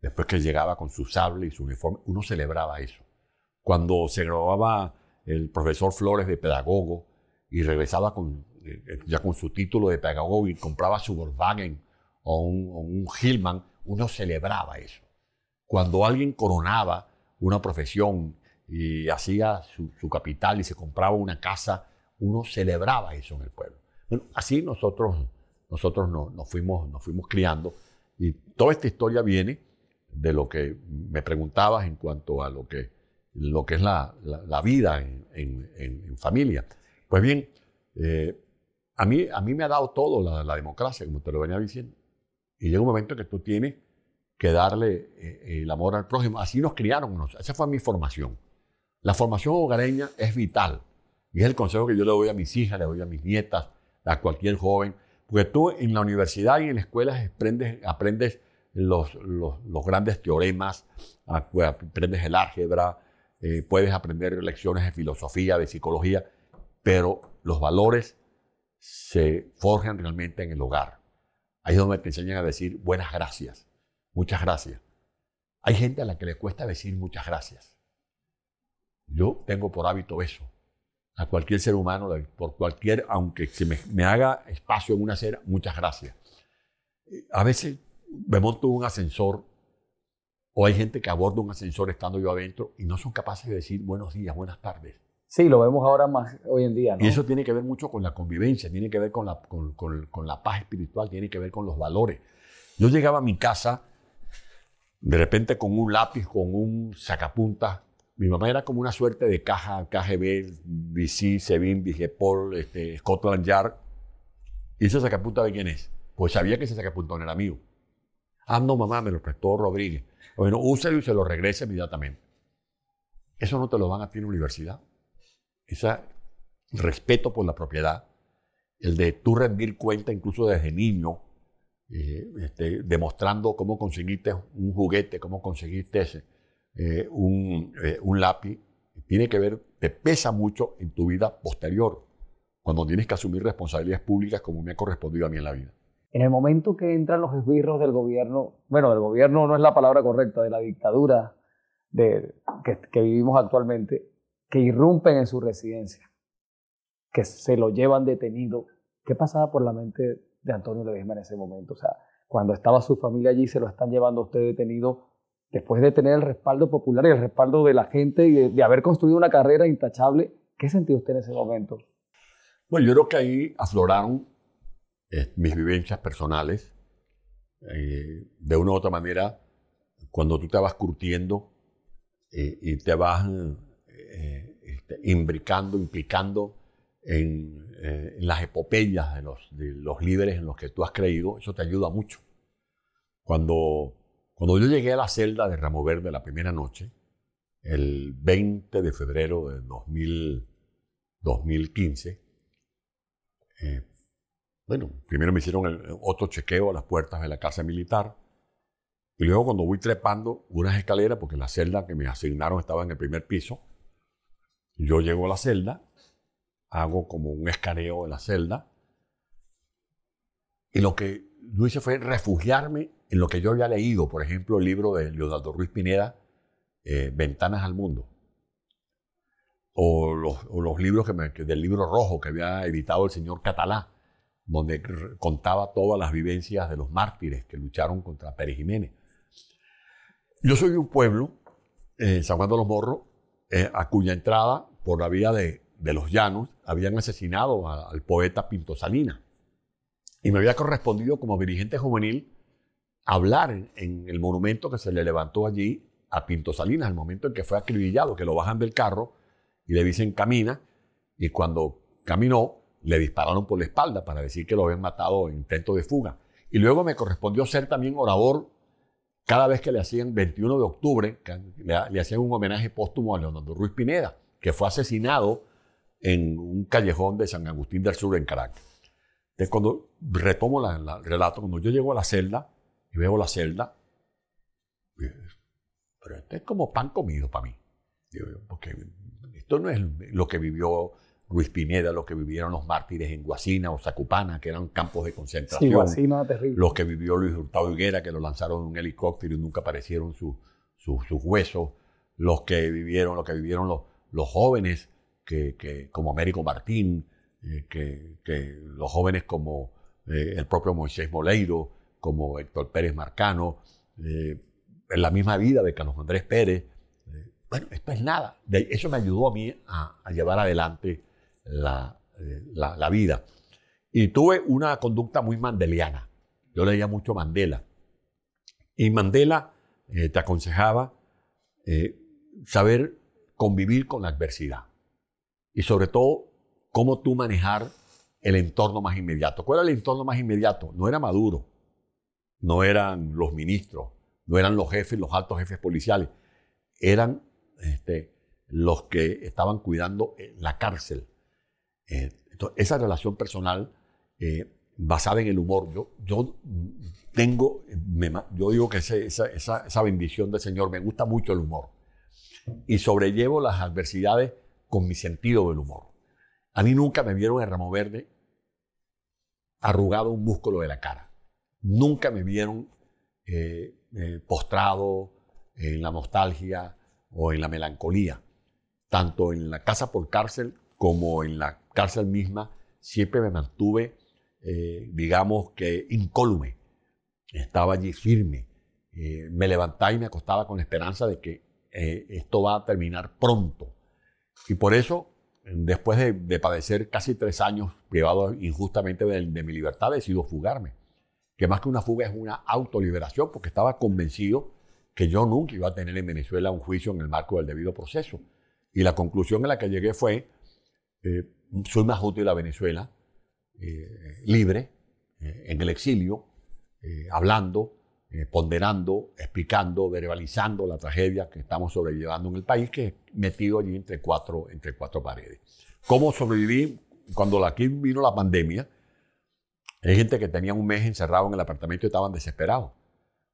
después que llegaba con su sable y su uniforme, uno celebraba eso. Cuando se graduaba el profesor Flores de pedagogo, y regresaba con, eh, ya con su título de pedagogo y compraba su Volkswagen o un, un Hillman, uno celebraba eso. Cuando alguien coronaba una profesión y hacía su, capital y se compraba una casa, uno celebraba eso en el pueblo. Así nosotros, nosotros nos, fuimos, nos fuimos criando y toda esta historia viene de lo que me preguntabas en cuanto a lo que, lo que es la, la, vida en, en, familia. Pues bien, eh, a, mí, a mí me ha dado todo la, democracia, como te lo venía diciendo. Y llega un momento que tú tienes que darle eh, el amor al prójimo. Así nos criaron. Esa fue mi formación. La formación hogareña es vital. Y es el consejo que yo le doy a mis hijas, le doy a mis nietas, a cualquier joven. Porque tú en la universidad y en la escuela aprendes, los, los, grandes teoremas, aprendes el álgebra, eh, puedes aprender lecciones de filosofía, de psicología, pero los valores se forjan realmente en el hogar. Ahí es donde te enseñan a decir buenas gracias, muchas gracias. Hay gente a la que le cuesta decir muchas gracias. Yo tengo por hábito eso. A cualquier ser humano, por cualquier, aunque se me, me haga espacio en una acera, muchas gracias. A veces me monto un ascensor o hay gente que aborda un ascensor estando yo adentro y no son capaces de decir buenos días, buenas tardes. Sí, lo vemos ahora más hoy en día. ¿no? Y eso tiene que ver mucho con la convivencia, tiene que ver con la, con, con, con la paz espiritual, tiene que ver con los valores. Yo llegaba a mi casa de repente con un lápiz, con un sacapuntas. Mi mamá era como una suerte de caja KGB, BC, Sevin, Vigepol, este, Scotland Yard. ¿Y ese sacapuntas de quién es? Pues sabía que ese sacapuntas era mío. Ah, no, mamá, me lo prestó Rodríguez. Bueno, úselo y se lo regresa inmediatamente. Eso no te lo van a ti en universidad. Ese respeto por la propiedad, el de tú rendir cuenta incluso desde niño, eh, este, demostrando cómo conseguiste un juguete, cómo conseguiste ese, eh, un, eh, un lápiz, tiene que ver, te pesa mucho en tu vida posterior, cuando tienes que asumir responsabilidades públicas como me ha correspondido a mí en la vida. En el momento que entran los esbirros del gobierno, bueno, del gobierno no es la palabra correcta, de la dictadura de, que, que vivimos actualmente, que irrumpen en su residencia, que se lo llevan detenido, ¿qué pasaba por la mente de Antonio Ledesma en ese momento? O sea, cuando estaba su familia allí, se lo están llevando a usted detenido después de tener el respaldo popular y el respaldo de la gente y de, de haber construido una carrera intachable. ¿Qué sentía usted en ese momento? Bueno, yo creo que ahí afloraron eh, mis vivencias personales. Eh, de una u otra manera, cuando tú te vas curtiendo eh, y te vas este, imbricando, implicando en, en, las epopeyas de los, de los líderes en los que tú has creído, eso te ayuda mucho. Cuando, cuando yo llegué a la celda de Ramo Verde la primera noche, el 20 de febrero de 2000, 2015, eh, bueno, primero me hicieron otro chequeo a las puertas de la casa militar. Y luego cuando voy trepando unas escaleras, porque la celda que me asignaron estaba en el primer piso, yo llego a la celda, hago como un escaneo en la celda, y lo que yo hice fue refugiarme en lo que yo había leído, por ejemplo, el libro de Leonardo Ruiz Pineda, eh, Ventanas al Mundo, o los, libros que me, del libro rojo que había editado el señor Catalá, donde contaba todas las vivencias de los mártires que lucharon contra Pérez Jiménez. Yo soy de un pueblo, eh, San Juan de los Morros, eh, a cuya entrada, por la vía de, los llanos, habían asesinado al poeta Pinto Salina. Y me había correspondido como dirigente juvenil hablar en, en, el monumento que se le levantó allí a Pinto Salinas, el momento en que fue acribillado, que lo bajan del carro y le dicen camina, y cuando caminó, le dispararon por la espalda para decir que lo habían matado en intento de fuga. Y luego me correspondió ser también orador cada vez que le hacían 21 de octubre, le, hacían un homenaje póstumo a Leonardo Ruiz Pineda, que fue asesinado en un callejón de San Agustín del Sur en Caracas. Entonces, cuando retomo la, la, el relato, cuando yo llego a la celda y veo la celda, pero esto es como pan comido para mí. Porque esto no es lo que vivió Ruiz Pineda, lo que vivieron los mártires en Guasina o Zacupana, que eran campos de concentración. Sí, Guasina, terrible. Los que vivió Luis Hurtado Higuera, que lo lanzaron en un helicóptero y nunca aparecieron su, su, sus huesos. Los que vivieron, lo que vivieron los, los jóvenes, que, que, como Américo Martín, eh, que, que, los jóvenes como eh, el propio Moisés Moleiro, como Héctor Pérez Marcano, eh, en la misma vida de Carlos Andrés Pérez. bueno, esto es nada. eso me ayudó a mí a, llevar adelante la, la, vida. Y tuve una conducta muy mandeliana. Yo leía mucho Mandela. Y Mandela eh, te aconsejaba eh, saber convivir con la adversidad. Y sobre todo, cómo tú manejar el entorno más inmediato. ¿Cuál era el entorno más inmediato? No era Maduro, no eran los ministros, no eran los jefes, los altos jefes policiales, eran este, los que estaban cuidando la cárcel. Eh, esa relación personal eh, basada en el humor, yo, yo tengo, yo digo que esa, esa, esa bendición del Señor, me gusta mucho el humor y sobrellevo las adversidades con mi sentido del humor. A mí nunca me vieron en Ramo Verde arrugado un músculo de la cara. Nunca me vieron eh, postrado en la nostalgia o en la melancolía. Tanto en la casa por cárcel como en la cárcel misma, siempre me mantuve, eh, digamos que incólume. Estaba allí firme. me levantaba y me acostaba con la esperanza de que esto va a terminar pronto. Y por eso después de, padecer casi tres años privado injustamente de, mi libertad, decido fugarme. Que más que una fuga es una autoliberación, porque estaba convencido que yo nunca iba a tener en Venezuela un juicio en el marco del debido proceso. Y la conclusión a la que llegué fue, eh, soy más útil a Venezuela, eh, libre, eh, en el exilio, hablando, ponderando, explicando, verbalizando la tragedia que estamos sobrellevando en el país, que es metido allí entre cuatro, entre cuatro paredes. ¿Cómo sobreviví cuando aquí vino la pandemia? Hay gente que tenía un mes encerrado en el apartamento y estaban desesperados.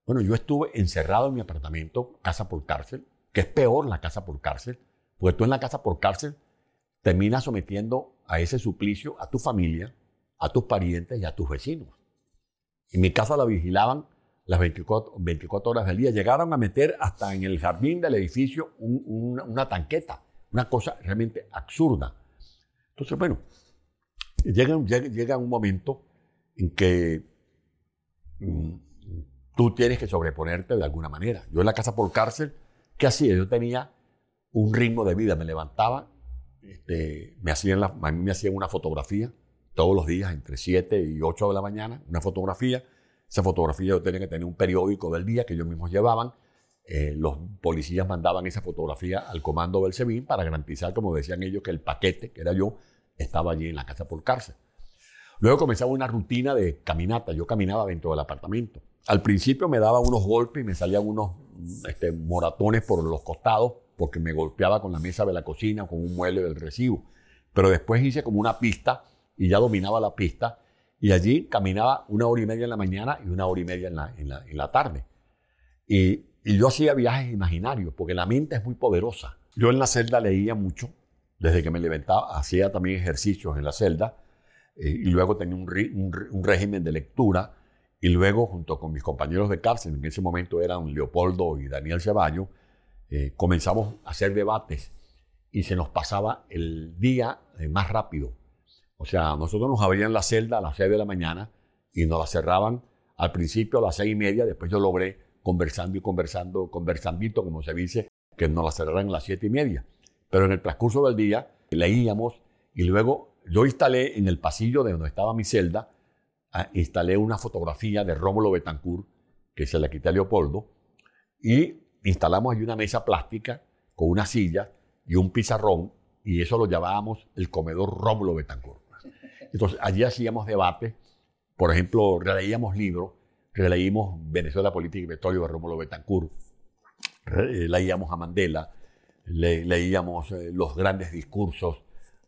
Bueno, yo estuve encerrado en mi apartamento, casa por cárcel, que es peor la casa por cárcel, porque tú en la casa por cárcel terminas sometiendo a ese suplicio a tu familia, a tus parientes y a tus vecinos. En mi casa la vigilaban las 24, 24 horas del día. Llegaron a meter hasta en el jardín del edificio una tanqueta, una cosa realmente absurda. Entonces, bueno, llega, llega, un momento en que mm, tú tienes que sobreponerte de alguna manera. Yo en la casa por cárcel, ¿qué hacía? Yo tenía un ritmo de vida, me levantaba, este, me hacían a mí me hacían una fotografía todos los días entre 7 y 8 de la mañana, una fotografía esa fotografía yo tenía que tener un periódico del día que ellos mismos llevaban. Eh, los policías mandaban esa fotografía al comando del SEBIN para garantizar, como decían ellos, que el paquete, que era yo, estaba allí en la casa por cárcel. Luego comenzaba una rutina de caminata. Yo caminaba dentro del apartamento. Al principio me daba unos golpes y me salían unos este, moratones por los costados porque me golpeaba con la mesa de la cocina, con un mueble del recibo. Pero después hice como una pista y ya dominaba la pista y allí caminaba una hora y media en la mañana y una hora y media en la, en la, tarde. Y, y, yo hacía viajes imaginarios, porque la mente es muy poderosa. Yo en la celda leía mucho, desde que me levantaba, hacía también ejercicios en la celda, eh, y luego tenía un, un, régimen de lectura, y luego junto con mis compañeros de cárcel, en ese momento eran Leopoldo y Daniel Ceballos, eh, comenzamos a hacer debates y se nos pasaba el día eh, más rápido o sea, nosotros nos abrían la celda a las 6 de la mañana y nos la cerraban al principio a las 6 y media, después yo logré conversando y conversando, conversandito, como se dice, que nos la cerraran a las 7 y media. Pero en el transcurso del día leíamos y luego yo instalé en el pasillo de donde estaba mi celda, ah, instalé una fotografía de Rómulo Betancourt, que se la quité a Leopoldo, y instalamos ahí una mesa plástica con una silla y un pizarrón, y eso lo llamábamos el comedor Rómulo Betancourt. Entonces, allí hacíamos debate, por ejemplo, releíamos libros, releímos Venezuela, Política y Petróleo de Rómulo Betancourt, eh, leíamos a Mandela, leíamos eh, los grandes discursos,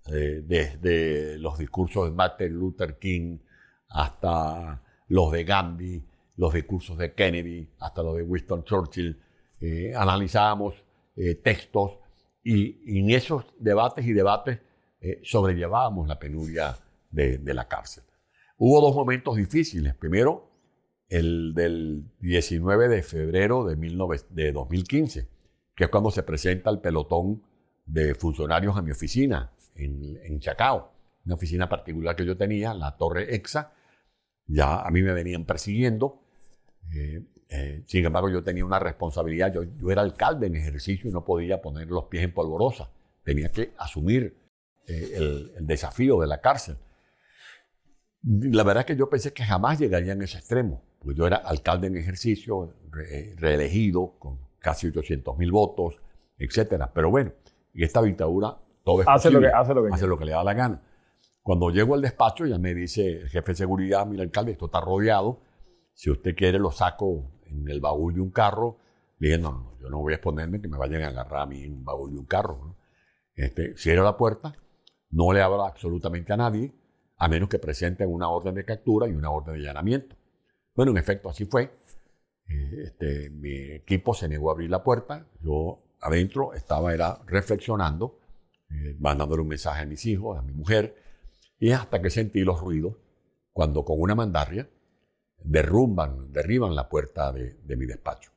eh, desde los discursos de Martin Luther King hasta los de Gandhi, los discursos de Kennedy, hasta los de Winston Churchill. Analizábamos textos y, en esos debates y debates sobrellevábamos la penuria de, la cárcel. Hubo dos momentos difíciles. Primero, el del 19 de febrero de, de 2015, que es cuando se presenta el pelotón de funcionarios a mi oficina en, en, Chacao, una oficina particular que yo tenía, la Torre EXA. Ya a mí me venían persiguiendo. Eh, Eh, sin embargo, yo tenía una responsabilidad. Yo, yo, era alcalde en ejercicio y no podía poner los pies en polvorosa. Tenía que asumir eh, el, el, desafío de la cárcel. La verdad es que yo pensé que jamás llegaría en ese extremo. Porque yo era alcalde en ejercicio, re, reelegido, con casi 800 mil votos, etc. Pero bueno, y esta dictadura todo es hace posible, lo que hace lo que, hace lo que le da la gana. Cuando llego al despacho, ya me dice el jefe de seguridad, mira alcalde, esto está rodeado. Si usted quiere, lo saco en el baúl de un carro. Le no, no, yo no voy a exponerme que me vayan a agarrar a mí en un baúl de un carro. Este, cierro la puerta, no le abro absolutamente a nadie, a menos que presenten una orden de captura y una orden de allanamiento. Bueno, en efecto, así fue. Eh, este, mi equipo se negó a abrir la puerta. Yo adentro estaba era reflexionando, eh, mandándole un mensaje a mis hijos, a mi mujer, y hasta que sentí los ruidos, cuando con una mandarria derrumban, derriban la puerta de, mi despacho.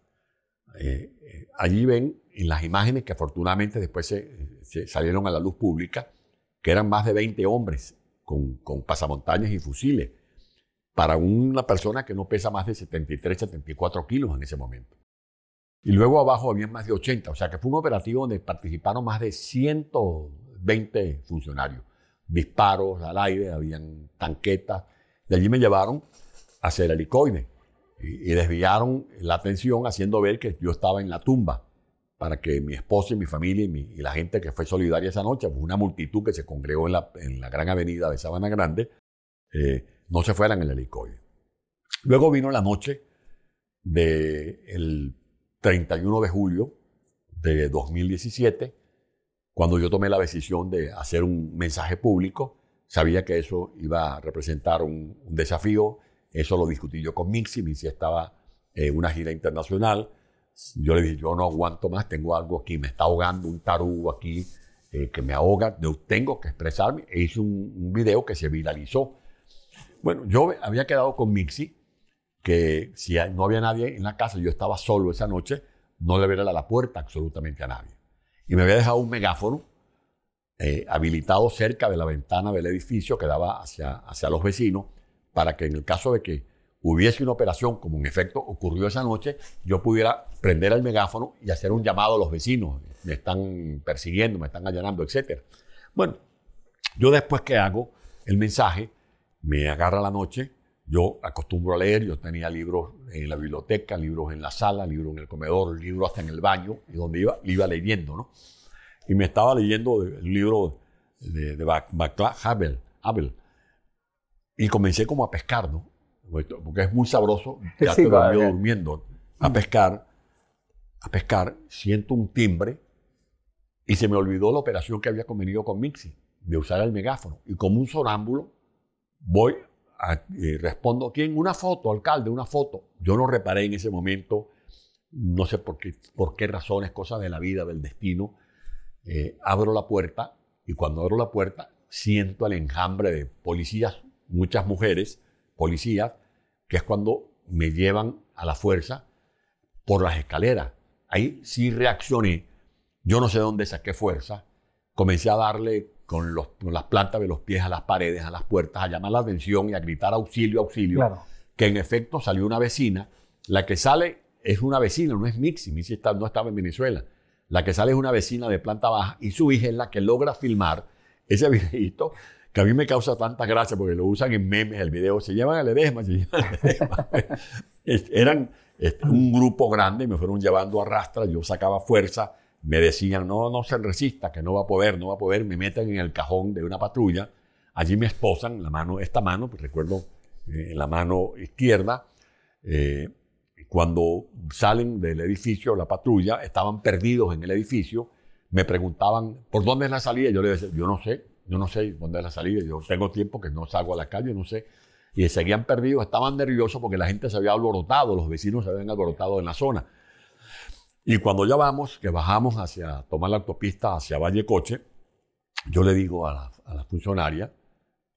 Eh, eh, allí ven en las imágenes que afortunadamente después se, salieron a la luz pública, que eran más de 20 hombres con, con pasamontañas y fusiles, para una persona que no pesa más de 73, 74 kilos en ese momento. Y luego abajo había más de 80, o sea que fue un operativo donde participaron más de 120 funcionarios. Disparos al aire, habían tanquetas. De allí me llevaron hacia el helicoide y, desviaron la atención haciendo ver que yo estaba en la tumba para que mi esposa y mi familia y, la gente que fue solidaria esa noche, pues una multitud que se congregó en la, en la gran avenida de Sabana Grande, eh, no se fueran en el helicoide. Luego vino la noche del 31 de julio de 2017, cuando yo tomé la decisión de hacer un mensaje público. Sabía que eso iba a representar un desafío. Eso lo discutí yo con Mixi. Mixi estaba en una gira internacional. Yo le dije, yo no aguanto más, tengo algo aquí, me está ahogando un tarugo aquí eh, que me ahoga, yo tengo que expresarme. E hice un, un video que se viralizó. Bueno, yo había quedado con Mixi que si no había nadie en la casa, yo estaba solo esa noche, no le abriera la puerta absolutamente a nadie. Y me había dejado un megáfono eh, habilitado cerca de la ventana del edificio que daba hacia, hacia los vecinos, para que en el caso de que hubiese una operación, como en efecto ocurrió esa noche, yo pudiera prender el megáfono y hacer un llamado a los vecinos. Me están persiguiendo, me están allanando, etc. Bueno, yo después que hago el mensaje, me agarra la noche, yo acostumbro a leer, yo tenía libros en la biblioteca, libros en la sala, libros en el comedor, libros hasta en el baño, y donde iba, iba leyendo, ¿no? Y me estaba leyendo el libro de, de Havel, Havel, y comencé como a pescar, ¿no? Porque es muy sabroso, ya sí, te vale. durmiendo, a pescar, a pescar, siento un timbre, y se me olvidó la operación que había convenido con Mixi, de usar el megáfono, y como un sonámbulo, voy y respondo, ¿quién? Una foto, alcalde, una foto. Yo no reparé en ese momento, no sé por qué, por qué razones, cosas de la vida, del destino. Eh, abro la puerta y cuando abro la puerta siento el enjambre de policías, muchas mujeres, policías, que es cuando me llevan a la fuerza por las escaleras. Ahí sí reaccioné. Yo no sé dónde saqué fuerza. Comencé a darle con, los, con, las plantas de los pies a las paredes, a las puertas, a llamar la atención y a gritar auxilio, auxilio. Claro. Que en efecto salió una vecina. La que sale es una vecina, no es Mixi. Mixi está, no estaba en Venezuela. La que sale es una vecina de planta baja y su hija es la que logra filmar ese videito que a mí me causa tanta gracia porque lo usan en memes el video. Se llevan al Edesma, se llevan al Edesma. Eran un grupo grande, me fueron llevando a rastra, yo sacaba fuerza. Me decían, no, no se resista, que no va a poder, no va a poder, me meten en el cajón de una patrulla, allí me esposan la mano, esta mano, pues recuerdo eh, la mano izquierda, eh, cuando salen del edificio, la patrulla, estaban perdidos en el edificio, me preguntaban, ¿por dónde es la salida? Yo le decía, yo no sé, yo no sé dónde es la salida, yo tengo tiempo que no salgo a la calle, no sé. Y seguían perdidos, estaban nerviosos porque la gente se había alborotado, los vecinos se habían alborotado en la zona. Y cuando ya vamos, que bajamos hacia tomar la autopista hacia Valle Coche, yo le digo a la, funcionaria,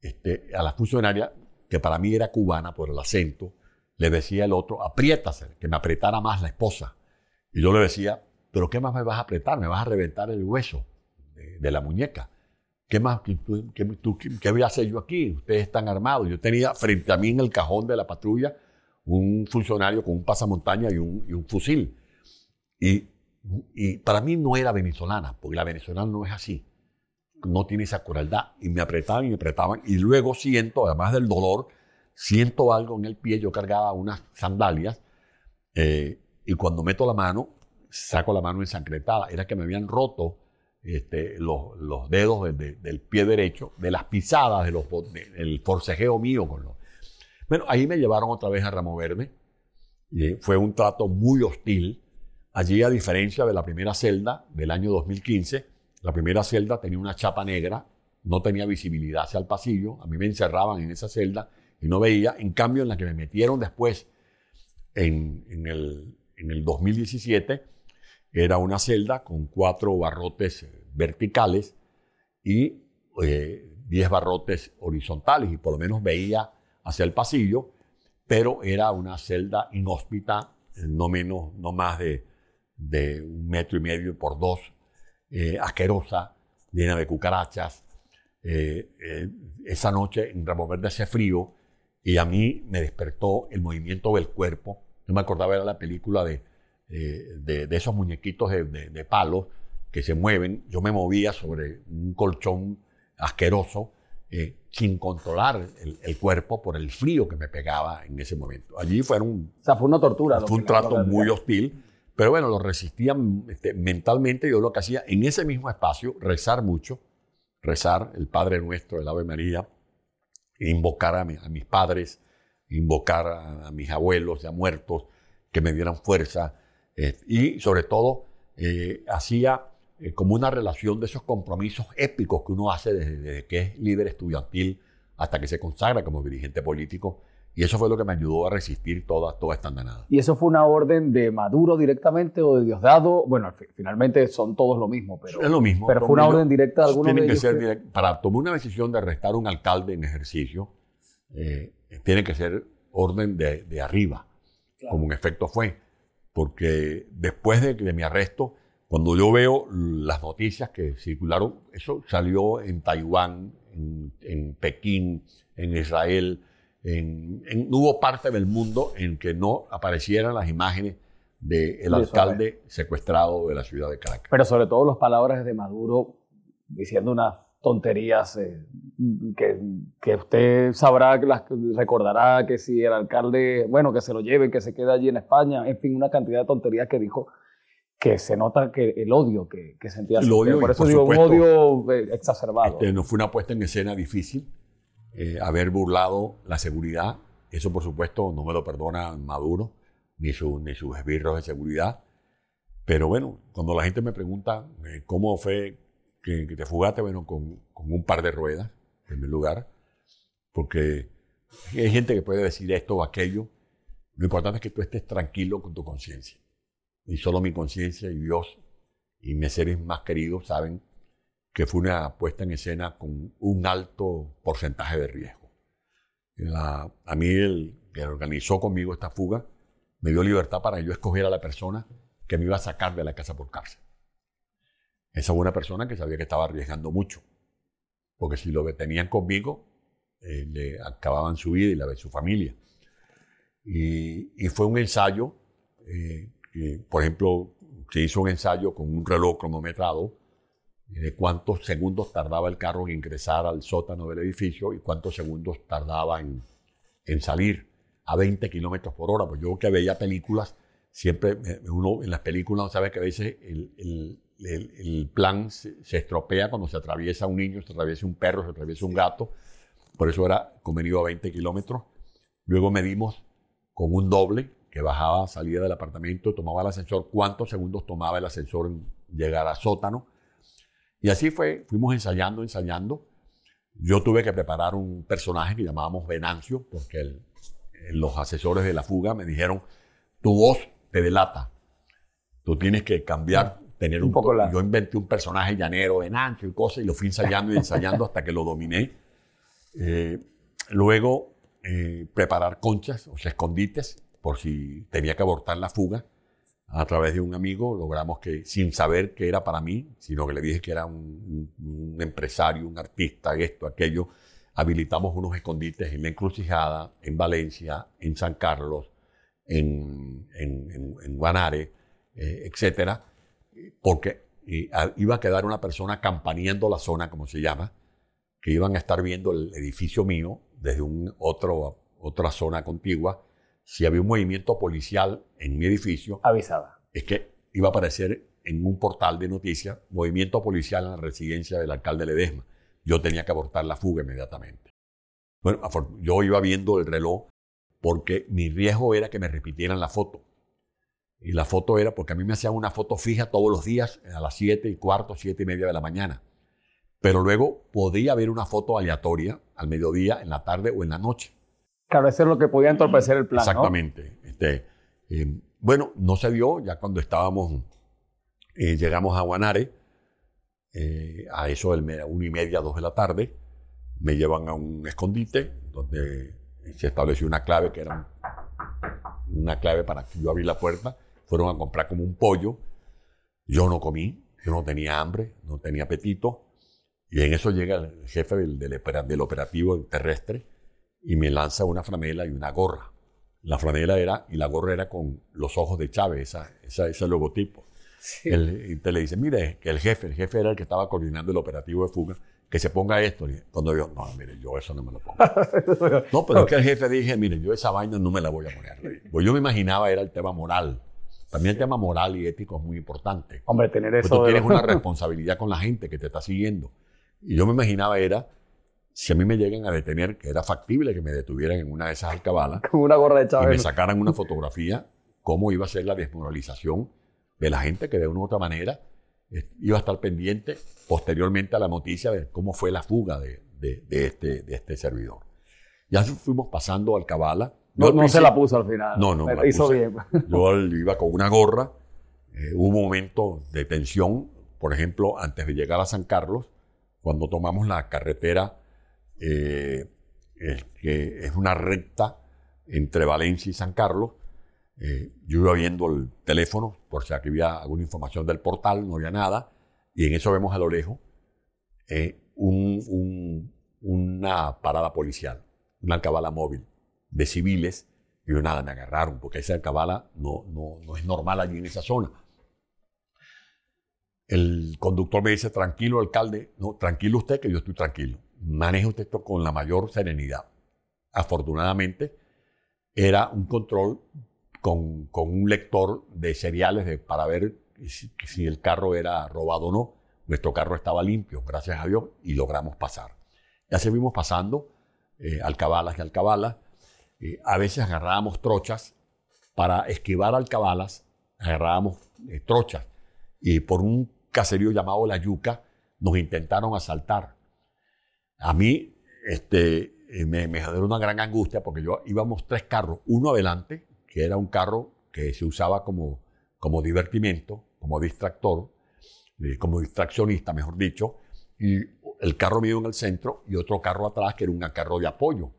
este, a la funcionaria, que para mí era cubana por el acento, le decía el otro, apriétase, que me apretara más la esposa. Y yo le decía, pero ¿qué más me vas a apretar? Me vas a reventar el hueso de la muñeca. ¿Qué más? ¿Qué, qué, qué, ¿Qué voy a hacer yo aquí? Ustedes están armados. Yo tenía frente a mí en el cajón de la patrulla un funcionario con un pasamontaña y un, y un fusil. Y, y para mí no era venezolana, porque la venezolana no es así. No tiene esa crueldad. Y me apretaban y me apretaban. Y luego siento, además del dolor, siento algo en el pie. Yo cargaba unas sandalias. eh, y cuando meto la mano, saco la mano ensangrentada. Era que me habían roto este, los, los dedos de- de- del pie derecho, de las pisadas, de del forcejeo mío con los. Bueno, ahí me llevaron otra vez a removerme. Y fue un trato muy hostil. Allí, a diferencia de la primera celda del año 2015, la primera celda tenía una chapa negra, no tenía visibilidad hacia el pasillo. A mí me encerraban en esa celda y no veía. En cambio, en la que me metieron después, en, en el, en el 2017, era una celda con cuatro barrotes eh, verticales y eh, diez barrotes horizontales, y por lo menos veía hacia el pasillo, pero era una celda inhóspita, eh, no, menos, no más de, de un metro y medio por dos, eh, asquerosa, llena de cucarachas. Eh, esa noche en Ramo Verde hace frío y a mí me despertó el movimiento del cuerpo. Yo me acordaba de la película de, eh, de, de esos muñequitos de, de, de palos que se mueven. Yo me movía sobre un colchón asqueroso eh, sin controlar el, el cuerpo por el frío que me pegaba en ese momento. Allí fueron O sea, fue una tortura. fue un trato muy hostil, pero bueno, lo resistía este, mentalmente. Yo lo que hacía en ese mismo espacio, rezar mucho, rezar el Padre Nuestro, el Ave María, invocar a, mi- a mis padres, invocar a, a mis abuelos ya muertos, que me dieran fuerza, eh, y sobre todo eh, hacía eh, como una relación de esos compromisos épicos que uno hace desde, desde que es líder estudiantil hasta que se consagra como dirigente político, y eso fue lo que me ayudó a resistir toda, toda esta andanada. ¿Y eso fue una orden de Maduro directamente o de Diosdado? Bueno, al fi- finalmente son todos lo mismo, pero, es lo mismo. pero fue una orden directa de alguno tiene de que ellos. ser que- direct- para tomar una decisión de arrestar a un alcalde en ejercicio, eh, tiene que ser orden de, de arriba, como en efecto fue. Porque después de, de mi arresto, cuando yo veo las noticias que circularon, eso salió en Taiwán, en, en Pekín, en Israel, en, en- no hubo parte del mundo en que no aparecieran las imágenes del De alcalde secuestrado de la ciudad de Caracas. Pero sobre todo las palabras de Maduro diciendo unas tonterías eh, que, que usted sabrá, que las recordará que si el alcalde, bueno, que se lo lleve, que se quede allí en España, en fin, una cantidad de tonterías que dijo que se nota que el odio que, que sentía. El odio, por eso por digo, supuesto, un odio eh, exacerbado. Este, no fue una puesta en escena difícil. eh, haber burlado la seguridad, eso por supuesto no me lo perdona Maduro ni, su, ni sus esbirros de seguridad. Pero bueno, cuando la gente me pregunta eh, cómo fue que, que te fugaste, bueno, con, con un par de ruedas, en primer lugar, porque hay gente que puede decir esto o aquello. Lo importante es que tú estés tranquilo con tu conciencia. Y solo mi conciencia y Dios y mis seres más queridos saben que fue una puesta en escena con un alto porcentaje de riesgo. La- a mí el que organizó conmigo esta fuga me dio libertad para yo escoger a la persona que me iba a sacar de la casa por cárcel. Esa fue una persona que sabía que estaba arriesgando mucho, porque si lo tenían conmigo, eh, le acababan su vida y la de su familia. Y, y fue un ensayo, eh, por ejemplo, se hizo un ensayo con un reloj cronometrado de cuántos segundos tardaba el carro en ingresar al sótano del edificio y cuántos segundos tardaba en, en salir a 20 kilómetros por hora. Pues yo que veía películas, siempre eh, uno en las películas sabe que a veces el- el- el plan se, se estropea cuando se atraviesa un niño, se atraviesa un perro, se atraviesa un gato. Por eso era convenido a 20 kilómetros. Luego medimos con un doble que bajaba, salía del apartamento, tomaba el ascensor, cuántos segundos tomaba el ascensor en llegar al sótano. Y así fue, fuimos ensayando, ensayando. Yo tuve que preparar un personaje que llamábamos Venancio, porque el- los asesores de la fuga me dijeron, tu voz te delata, tú tienes que cambiar, tener Un un, poco to-". la- Yo inventé un personaje llanero, Venancio y cosas, y lo fui ensayando y ensayando hasta que lo dominé. Eh, luego, eh, preparar conchas, o sea, escondites, por si tenía que abortar la fuga. A través de un amigo logramos que, sin saber que era para mí, sino que le dije que era un, un- un empresario, un artista, esto, aquello, habilitamos unos escondites en La Encrucijada, en Valencia, en San Carlos, en, en, en, Guanare, eh, etcétera, porque iba a quedar una persona campaneando la zona, como se llama, que iban a estar viendo el edificio mío desde un otro, otra zona contigua. Si había un movimiento policial en mi edificio, avisada. Es que iba a aparecer en un portal de noticias movimiento policial en la residencia del alcalde Ledesma. Yo tenía que abortar la fuga inmediatamente. Bueno, yo iba viendo el reloj porque mi riesgo era que me repitieran la foto. Y la foto era porque a mí me hacían una foto fija todos los días a las 7 y cuarto, 7 y media de la mañana. Pero luego podía haber una foto aleatoria al mediodía, en la tarde o en la noche. Claro, eso es lo que podía entorpecer el plan. Exactamente. Este, eh, bueno, no se dio ya cuando estábamos, eh, llegamos a Guanare, eh, a eso del una y media, dos de la tarde, me llevan a un escondite donde se estableció una clave que era una clave para que yo abrí la puerta fueron a comprar como un pollo. Yo no comí, yo no tenía hambre, no tenía apetito. Y en eso llega el jefe del, del, operativo terrestre y me lanza una franela y una gorra. La franela era, y la gorra era con los ojos de Chávez, esa, ese logotipo. y te le dice, mire, que el jefe, el jefe era el que estaba coordinando el operativo de fuga, que se ponga esto. Cuando yo, no, mire, yo eso no me lo pongo. no, pero es que el jefe dije, mire, yo esa vaina no me la voy a poner. Pues yo me imaginaba era el tema moral. También el tema moral y ético es muy importante. Hombre, tener eso. tú tienes una responsabilidad con la gente que te está siguiendo. Y yo me imaginaba era, si a mí me llegan a detener, que era factible que me detuvieran en una de esas alcabalas. Con una gorra de Chávez. Y me sacaran una fotografía, cómo iba a ser la desmoralización de la gente que de una u otra manera iba a estar pendiente posteriormente a la noticia de cómo fue la fuga de, este, de este servidor. Ya fuimos pasando Alcabala no, se la puso al final. No, no. Me hizo bien. Yo iba con una gorra. Eh, hubo un momento de tensión, por ejemplo, antes de llegar a San Carlos, cuando tomamos la carretera, eh, que es una recta entre Valencia y San Carlos. Eh, yo iba viendo el teléfono por si había alguna información del portal, no había nada. Y en eso vemos a lo lejos una parada policial, una alcabala móvil de civiles. Y yo nada, me agarraron, porque esa alcabala no, no, no es normal allí en esa zona. El conductor me dice, tranquilo, alcalde, no, tranquilo usted, que yo estoy tranquilo. Maneje usted esto con la mayor serenidad. Afortunadamente, era un control con, con un lector de seriales de, para ver si, si, el carro era robado o no. Nuestro carro estaba limpio, gracias a Dios, y logramos pasar. Ya seguimos pasando, eh, alcabalas y alcabalas. Eh, a veces agarrábamos trochas para esquivar alcabalas, agarrábamos eh, trochas. Y por un caserío llamado La Yuca nos intentaron asaltar. A mí este, eh, me, me generó una gran angustia porque yo íbamos tres carros, uno adelante, que era un carro que se usaba como, como como distractor, como distraccionista, mejor dicho, y el carro mío en el centro y otro carro atrás que era un carro de apoyo,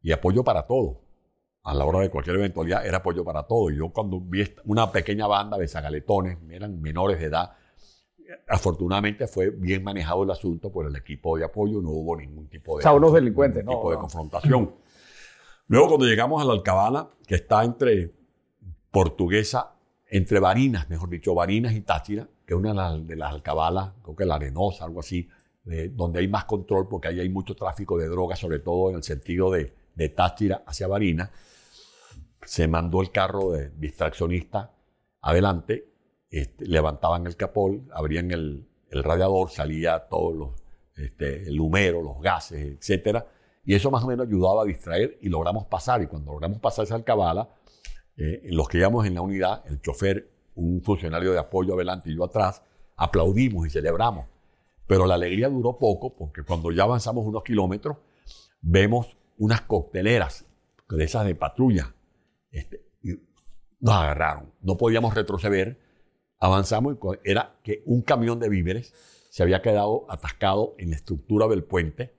y apoyo para todo a la hora de cualquier eventualidad, era apoyo para todo. Yo cuando vi una pequeña banda de zagaletones, eran menores de edad, afortunadamente fue bien manejado el asunto por el equipo de apoyo, no hubo ningún tipo de, o unos delincuentes, tipo de confrontación. Luego cuando llegamos a la Alcabala, que está entre Portuguesa, entre Barinas, mejor dicho, Barinas y Táchira, que es una de las alcabalas, creo que la Arenosa, algo así, donde hay más control porque ahí hay mucho tráfico de drogas, sobre todo en el sentido de, de Táchira hacia Barinas se mandó el carro de distraccionista adelante, este, levantaban el capol, abrían el, radiador, salía todo los, este, el humero, los gases, etc. Y eso más o menos ayudaba a distraer y logramos pasar. Y cuando logramos pasar esa alcabala, eh, los que íbamos en la unidad, el chofer, un funcionario de apoyo adelante y yo atrás, aplaudimos y celebramos. Pero la alegría duró poco porque cuando ya avanzamos unos kilómetros, vemos unas cocteleras de esas de patrulla este, nos agarraron, no podíamos retroceder, avanzamos y era que un camión de víveres se había quedado atascado en la estructura del puente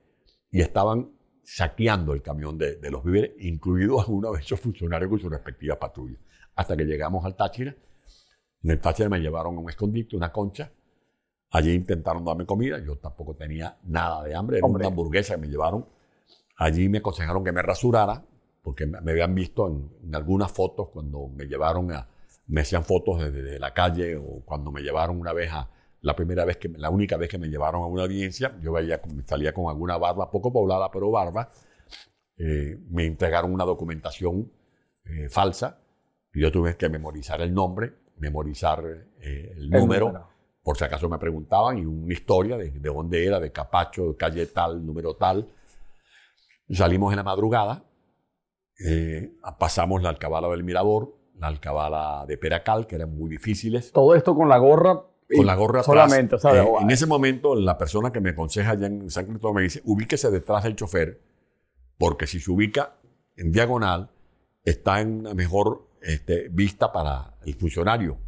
y estaban saqueando el camión de, los víveres, incluidos algunos de esos funcionarios con su respectiva patrulla. Hasta que llegamos al Táchira. En el Táchira me llevaron a un escondite, una concha. Allí intentaron darme comida. Yo tampoco tenía nada de hambre. Era una hamburguesa que me llevaron. Allí me aconsejaron que me rasurara porque me habían visto en, algunas fotos cuando me llevaron a, me hacían fotos desde, la calle o cuando me llevaron una vez a, la primera vez que, la única vez que me llevaron a una audiencia, yo veía, salía con alguna barba, poco poblada, pero barba, eh, me entregaron una documentación eh, falsa, y yo tuve que memorizar el nombre, memorizar eh, el, número, por si acaso me preguntaban, y una historia de, de dónde era, de Capacho, de calle tal, número tal. Salimos en la madrugada, pasamos la alcabala del Mirador, la alcabala de Peracal, que eran muy difíciles. Todo esto con la gorra con la gorra solamente, atrás. Eh, en ese momento, la persona que me aconseja allá en San Cristóbal me dice, ubíquese detrás del chofer, porque si se ubica en diagonal, está en una mejor este, vista para el funcionario.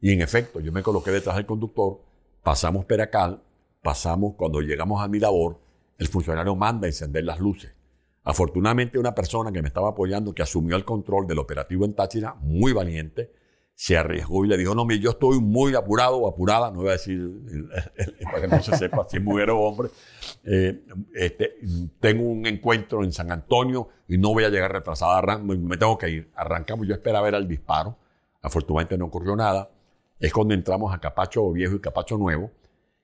Y en efecto, yo me coloqué detrás del conductor, pasamos Peracal, pasamos, cuando llegamos a mi labor, el funcionario manda a encender las luces. Afortunadamente, una persona que me estaba apoyando, que asumió el control del operativo en Táchira, muy valiente, se arriesgó y le dijo, no, mire, yo estoy muy apurado o apurada, no voy a decir, para que no se sepa si es mujer o hombre, eh, este, tengo un encuentro en San Antonio y no voy a llegar retrasada, me tengo que ir. Arrancamos, yo esperaba ver el disparo, afortunadamente no ocurrió nada, es cuando entramos a Capacho Viejo y Capacho Nuevo,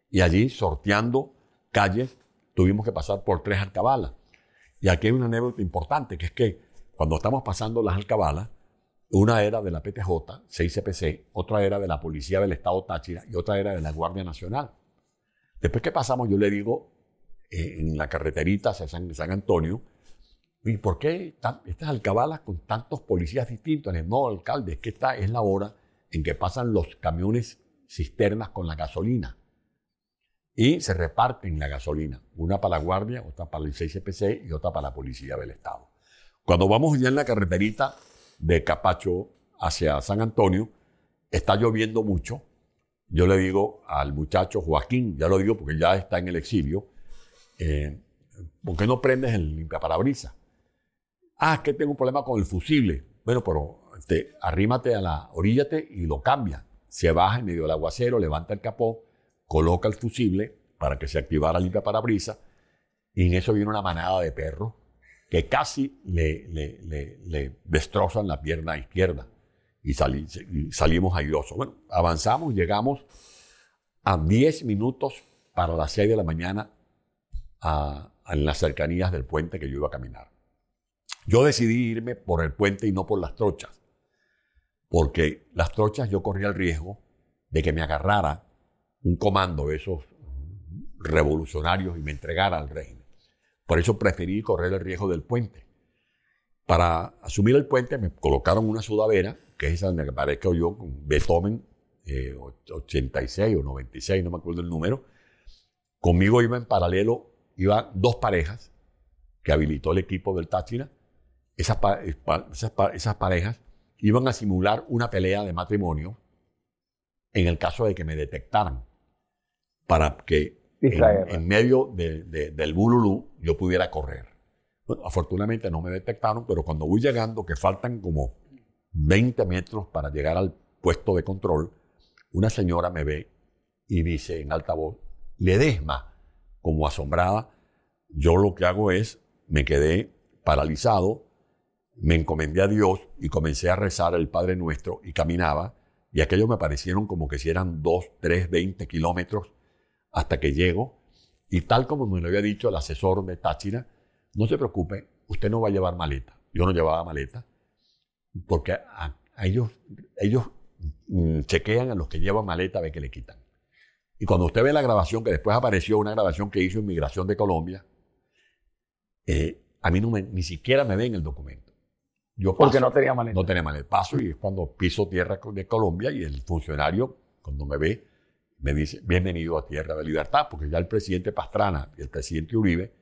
y allí sorteando calles tuvimos que pasar por tres alcabalas. Y aquí hay una anécdota importante, que es que cuando estamos pasando las alcabalas, una era de la PTJ, 6CPC, otra era de la Policía del Estado Táchira y otra era de la Guardia Nacional. Después que pasamos, yo le digo, eh, en la carreterita hacia San, Antonio, ¿y por qué estas alcabalas con tantos policías distintos? No, alcalde, es que esta es la hora en que pasan los camiones cisternas con la gasolina. Y se reparten la gasolina, una para la Guardia, otra para el 6CPC y otra para la Policía del Estado. Cuando vamos ya en la carreterita de Capacho hacia San Antonio, está lloviendo mucho. Yo le digo al muchacho Joaquín, ya lo digo porque ya está en el exilio, eh, ¿por qué no prendes el limpiaparabrisas? Ah, es que tengo un problema con el fusible. Bueno, pero este, arrímate a la, oríllate y lo cambia. Se baja en medio del aguacero, levanta el capó, coloca el fusible para que se activara el limpiaparabrisas y en eso viene una manada de perros que casi le, le, destrozan la pierna izquierda y, salimos airosos. Bueno, avanzamos, llegamos a 10 minutos para las 6 de la mañana en las cercanías del puente que yo iba a caminar. Yo decidí irme por el puente y no por las trochas, porque las trochas yo corría el riesgo de que me agarrara un comando de esos revolucionarios y me entregara al régimen. Por eso preferí correr el riesgo del puente. Para asumir el puente me colocaron una sudadera, que es esa que parezco yo, con Beethoven 86 eh, o 96, no me acuerdo el número. Conmigo iba en paralelo, iban dos parejas que habilitó el equipo del Táchira. Esas, esas parejas iban a simular una pelea de matrimonio en el caso de que me detectaran, para que en, medio del bululú yo pudiera correr. Bueno, afortunadamente no me detectaron, pero cuando voy llegando, que faltan como 20 metros para llegar al puesto de control, una señora me ve y dice en alta voz, Ledesma, como asombrada, yo lo que hago es, me quedé paralizado, me encomendé a Dios y comencé a rezar el Padre Nuestro y caminaba, y aquello me parecieron como que si eran 2, 3, 20 kilómetros, hasta que llego. Y tal como me lo había dicho el asesor de Táchira, no se preocupe, usted no va a llevar maleta. Yo no llevaba maleta, porque a, ellos, ellos mm, chequean a los que llevan maleta, ve que le quitan. Y cuando usted ve la grabación, que después apareció una grabación que hizo Inmigración de Colombia, eh, a mí no ni siquiera me ven el documento. Yo Porque no tenía maleta. No tenía maleta. Paso y es cuando piso tierra de Colombia y el funcionario, cuando me ve, me dice, bienvenido a Tierra de Libertad, porque ya el presidente Pastrana y el presidente Uribe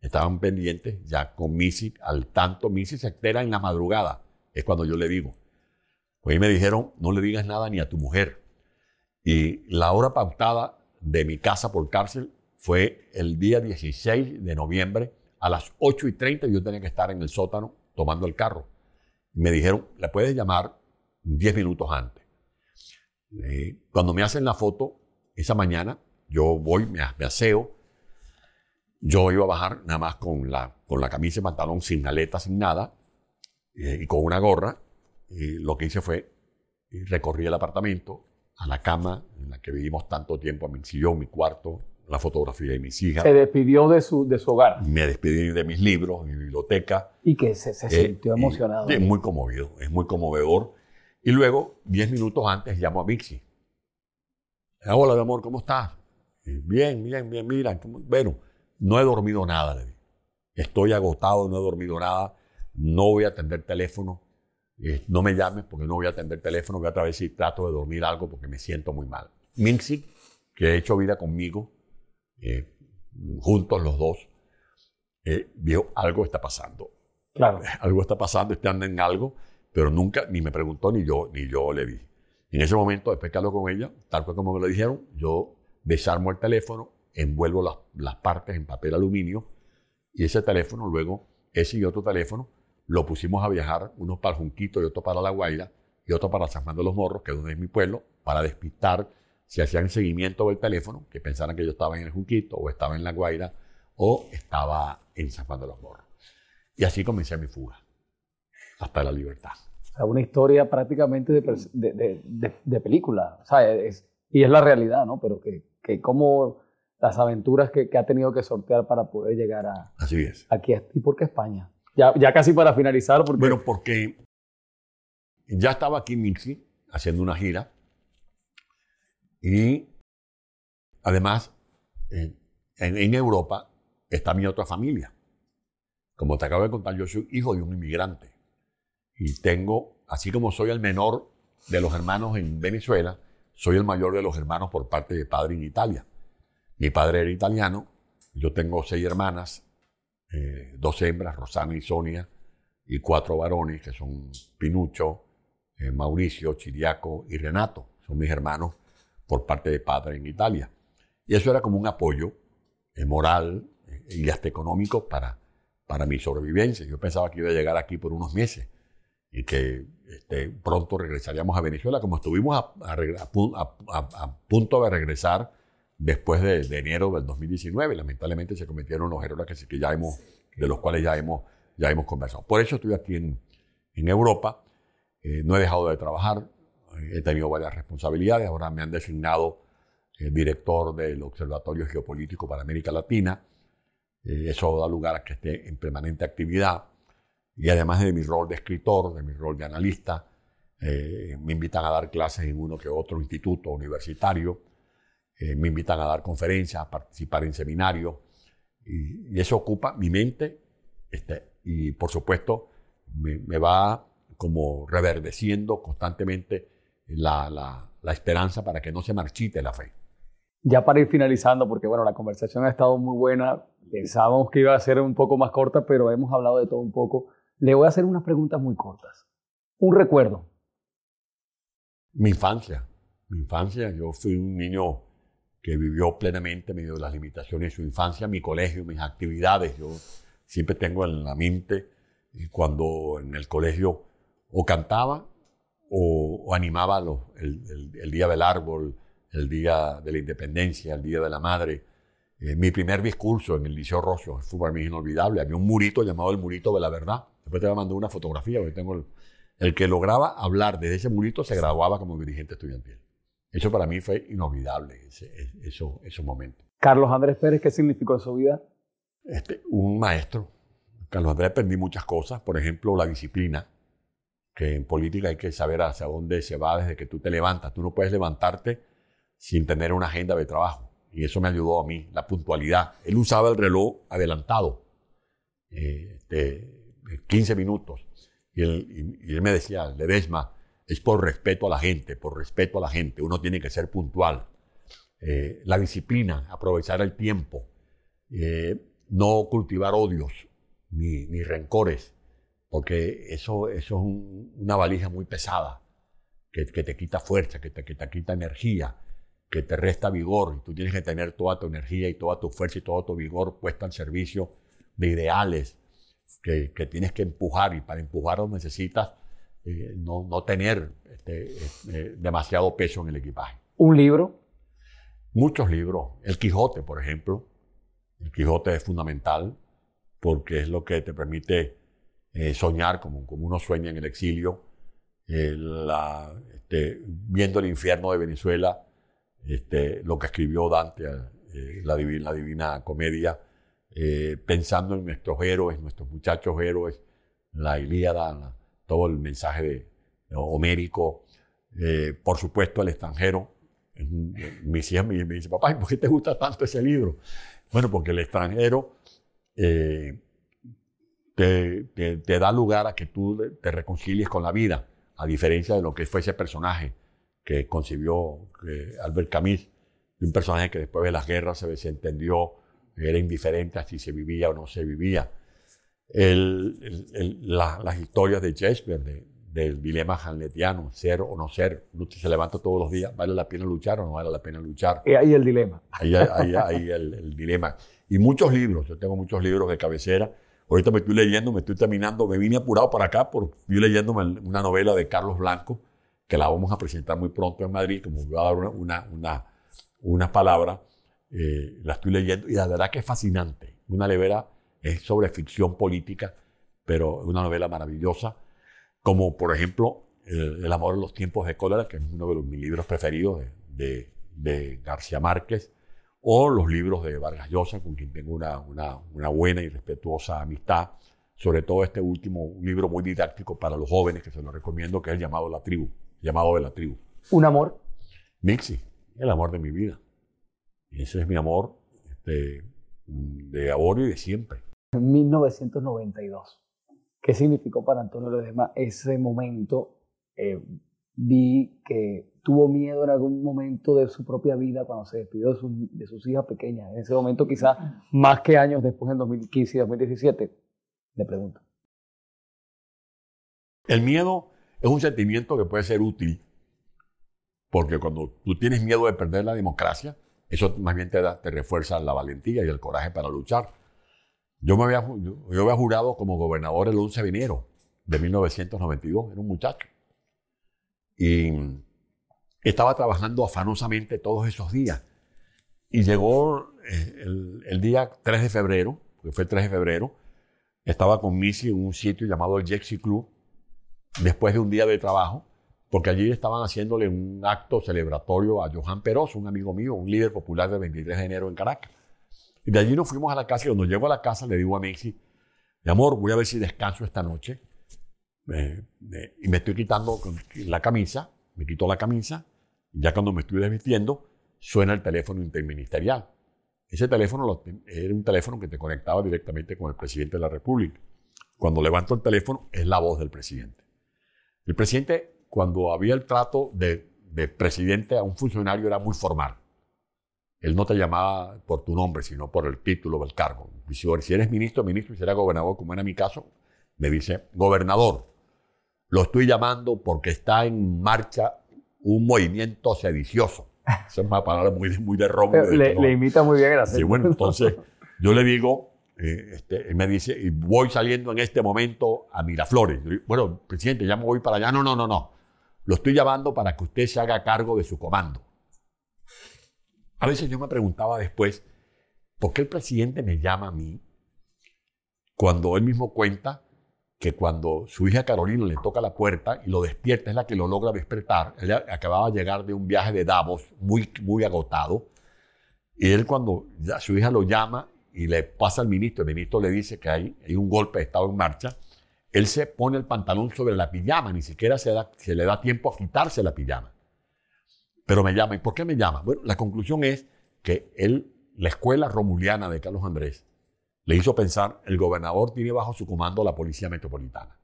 estaban pendientes ya con Misi, al tanto Misi se entera en la madrugada, es cuando yo le digo. Pues me dijeron, no le digas nada ni a tu mujer. Y la hora pautada de mi casa por cárcel fue el día 16 de noviembre a las 8 y 30 yo tenía que estar en el sótano tomando el carro. me dijeron, le puedes llamar 10 minutos antes. Eh, cuando me hacen la foto, esa mañana yo voy, me, aseo, yo iba a bajar nada más con la, con la camisa y pantalón sin maleta, sin nada, y con una gorra. Y lo que hice fue recorrí el apartamento a la cama en la que vivimos tanto tiempo, a mi sillón, mi cuarto, la fotografía de mis hijas. Se despidió de su, de su hogar. Me despedí de mis libros, mi biblioteca. Y que se, se eh, sintió emocionado. Es muy conmovido, es muy conmovedor. Y luego, diez minutos antes, llamo a Mixi. Hola, mi amor, ¿cómo estás? Bien, bien, bien, mira. Bueno, no he dormido nada, le Estoy agotado, no he dormido nada. No voy a atender teléfono. Eh, no me llames porque no voy a atender teléfono. Voy a través y trato de dormir algo porque me siento muy mal. Mixi, que ha hecho vida conmigo, eh, juntos los dos, eh, vio algo está pasando. Claro. Algo está pasando, andando en algo, pero nunca ni me preguntó ni yo, ni yo le vi. En ese momento, después que con ella, tal cual como me lo dijeron, yo desarmo el teléfono, envuelvo las, partes en papel aluminio y ese teléfono luego, ese y otro teléfono, lo pusimos a viajar, uno para Junquito y otro para La Guaira y otro para San Juan de los Morros, que es donde es mi pueblo, para despistar si hacían seguimiento del teléfono, que pensaran que yo estaba en el Junquito o estaba en La Guaira o estaba en San Juan de los Morros. Y así comencé mi fuga, hasta la libertad. Sea, una historia prácticamente de, de, película, o sea, es, y es la realidad, ¿no? Pero que, que como las aventuras que, que, ha tenido que sortear para poder llegar a... Así es. Aquí. ¿Y por qué España? Ya, ya casi para finalizar. Porque... Bueno, porque ya estaba aquí Mixi haciendo una gira y además, en, en, Europa está mi otra familia. Como te acabo de contar, yo soy hijo de un inmigrante. Y tengo, así como soy el menor de los hermanos en Venezuela, soy el mayor de los hermanos por parte de padre en Italia. Mi padre era italiano, yo tengo seis hermanas, eh, dos hembras, Rosana y Sonia, y cuatro varones, que son Pinucho, eh, Mauricio, Chiriaco y Renato. Son mis hermanos por parte de padre en Italia. Y eso era como un apoyo eh, moral eh, y hasta económico para, para mi sobrevivencia. Yo pensaba que iba a llegar aquí por unos meses y que este, pronto regresaríamos a Venezuela, como estuvimos a, a, punto de regresar después de, enero del 2019. Lamentablemente se cometieron los errores que, que ya hemos, de los cuales ya hemos, ya hemos conversado. Por eso estoy aquí en, en Europa. Eh, no he dejado de trabajar, he tenido varias responsabilidades. Ahora me han designado eh, director del Observatorio Geopolítico para América Latina. Eh, eso da lugar a que esté en permanente actividad. Y además de mi rol de escritor, de mi rol de analista, eh, me invitan a dar clases en uno que otro instituto universitario. me invitan a dar conferencias, a participar en seminarios. Y, eso ocupa mi mente. Este, y por supuesto, me, me va como reverdeciendo constantemente la, la, esperanza para que no se marchite la fe. Ya para ir finalizando, porque bueno, la conversación ha estado muy buena, pensábamos que iba a ser un poco más corta, pero hemos hablado de todo un poco. Le voy a hacer unas preguntas muy cortas. Un recuerdo. Mi infancia. Mi infancia, yo fui un niño que vivió plenamente medio de las limitaciones de su infancia, mi colegio, mis actividades. Yo siempre tengo en la mente eh, cuando en el colegio o cantaba o, animaba el, Día del Árbol, el Día de la Independencia, el Día de la Madre. Eh, mi primer discurso en el Liceo Rosso fue para mí inolvidable. Había un murito llamado el Murito de la Verdad. Después te voy a mandar una fotografía, porque tengo el, que lograba hablar desde ese murito se graduaba como dirigente estudiantil. Eso para mí fue inolvidable, ese, eso, esos momentos. Carlos Andrés Pérez, ¿qué significó en su vida? Este, un maestro. Carlos Andrés aprendí muchas cosas, por ejemplo, la disciplina que en política hay que saber hacia dónde se va desde que tú te levantas. Tú no puedes levantarte sin tener una agenda de trabajo. Y eso me ayudó a mí, la puntualidad. Él usaba el reloj adelantado, eh, de 15 minutos. Y él, me decía, Ledesma, es por respeto a la gente, por respeto a la gente. Uno tiene que ser puntual. Eh, la disciplina, aprovechar el tiempo, eh, no cultivar odios ni, rencores porque eso, eso es una valija muy pesada, que, te quita fuerza, que te, que te quita energía, que te resta vigor. Y tú tienes que tener toda tu energía y toda tu fuerza y todo tu vigor puesta al servicio de ideales que, que tienes que empujar. Y para empujarlos necesitas eh, no, no, tener este, eh, demasiado peso en el equipaje. ¿Un libro? Muchos libros. El Quijote, por ejemplo. El Quijote es fundamental porque es lo que te permite eh, soñar como, como uno sueña en el exilio, eh, la, este, viendo el infierno de Venezuela, este, lo que escribió Dante, eh, la, divina, la, divina, Comedia, pensando en nuestros héroes, nuestros muchachos héroes, la Ilíada, todo el mensaje de, homérico, por supuesto el extranjero. Mis hijas me, me dicen, papá, ¿por qué te gusta tanto ese libro? Bueno, porque el extranjero te, da lugar a que tú te reconcilies con la vida, a diferencia de lo que fue ese personaje que concibió Albert Camus, un personaje que después de las guerras se desentendió, era indiferente a si se vivía o no se vivía. las historias de Shakespeare, del dilema hamletiano, ser o no ser, usted se levanta todos los días, ¿vale la pena luchar o no vale la pena luchar? Y ahí el dilema. Ahí, ahí, el, el dilema. Y muchos libros, yo tengo muchos libros de cabecera, Ahorita me estoy leyendo, me estoy terminando, me vine apurado para acá porque estoy leyendo una novela de Carlos Blanco, que la vamos a presentar muy pronto en Madrid, como voy a dar una, una, una, palabra, eh, la estoy leyendo y la verdad que es fascinante. Una novela es sobre ficción política, pero es una novela maravillosa, como por ejemplo El, amor en los tiempos de cólera, que es uno de los, mis libros preferidos de, de García Márquez, o los libros de Vargas Llosa, con quien tengo una, una, buena y respetuosa amistad, sobre todo este último, un libro muy didáctico para los jóvenes, que se lo recomiendo, que es el llamado la tribu, llamado de la tribu. ¿Un amor? Mixi, el amor de mi vida. Ese es mi amor este, de ahora y de siempre. En 1992, ¿qué significó para Antonio Ledesma ese momento? Eh, vi que tuvo miedo en algún momento de su propia vida cuando se despidió de, sus hijas pequeñas. En ese momento quizás más que años después, en 2015 y 2017. Le pregunto. El miedo es un sentimiento que puede ser útil, porque cuando tú tienes miedo de perder la democracia, eso más bien te, te refuerza la valentía y el coraje para luchar. Yo me había, jurado como gobernador el 11 de enero de 1992, era un muchacho. Y estaba trabajando afanosamente todos esos días. Y llegó eh, el, día 3 de febrero, que fue el 3 de febrero, estaba con Missy en un sitio llamado el Jexy Club, después de un día de trabajo, porque allí estaban haciéndole un acto celebratorio a Johan Peroso, un amigo mío, un líder popular del 23 de enero en Caracas. Y de allí nos fuimos a la casa y cuando llego a la casa le digo a Missy, mi amor, voy a ver si descanso esta noche. y me estoy quitando la camisa, me quito la camisa ya cuando me estoy desvistiendo, suena el teléfono interministerial. Ese teléfono era un teléfono que te conectaba directamente con el presidente de la República. Cuando levanto el teléfono, es la voz del presidente. El presidente, cuando había el trato de, presidente a un funcionario, era muy formal. Él no te llamaba por tu nombre, sino por el título del cargo. Si eres ministro, ministro, y si eres gobernador, como era mi caso, me dice, gobernador, lo estoy llamando porque está en marcha un movimiento sedicioso. Esa es una palabra muy, muy de rombo. Le, imita muy bien el acento. Sí, bueno, entonces yo le digo, eh, este, me dice, y voy saliendo en este momento a Miraflores. bueno, presidente, ya me voy para allá. No, no, no, no. Lo estoy llamando para que usted se haga cargo de su comando. A veces yo me preguntaba después, ¿por qué el presidente me llama a mí cuando él mismo cuenta que cuando su hija Carolina le toca la puerta y lo despierta, es la que lo logra despertar. Ella acababa de llegar de un viaje de Davos muy, muy agotado. Y él cuando su hija lo llama y le pasa al ministro, el ministro le dice que hay, hay un golpe de Estado en marcha, él se pone el pantalón sobre la pijama, ni siquiera se, le da tiempo a quitarse la pijama. Pero me llama. ¿Y por qué me llama? Bueno, la conclusión es que él, la escuela romuliana de Carlos Andrés, le hizo pensar, el gobernador tiene bajo su comando la Policía Metropolitana,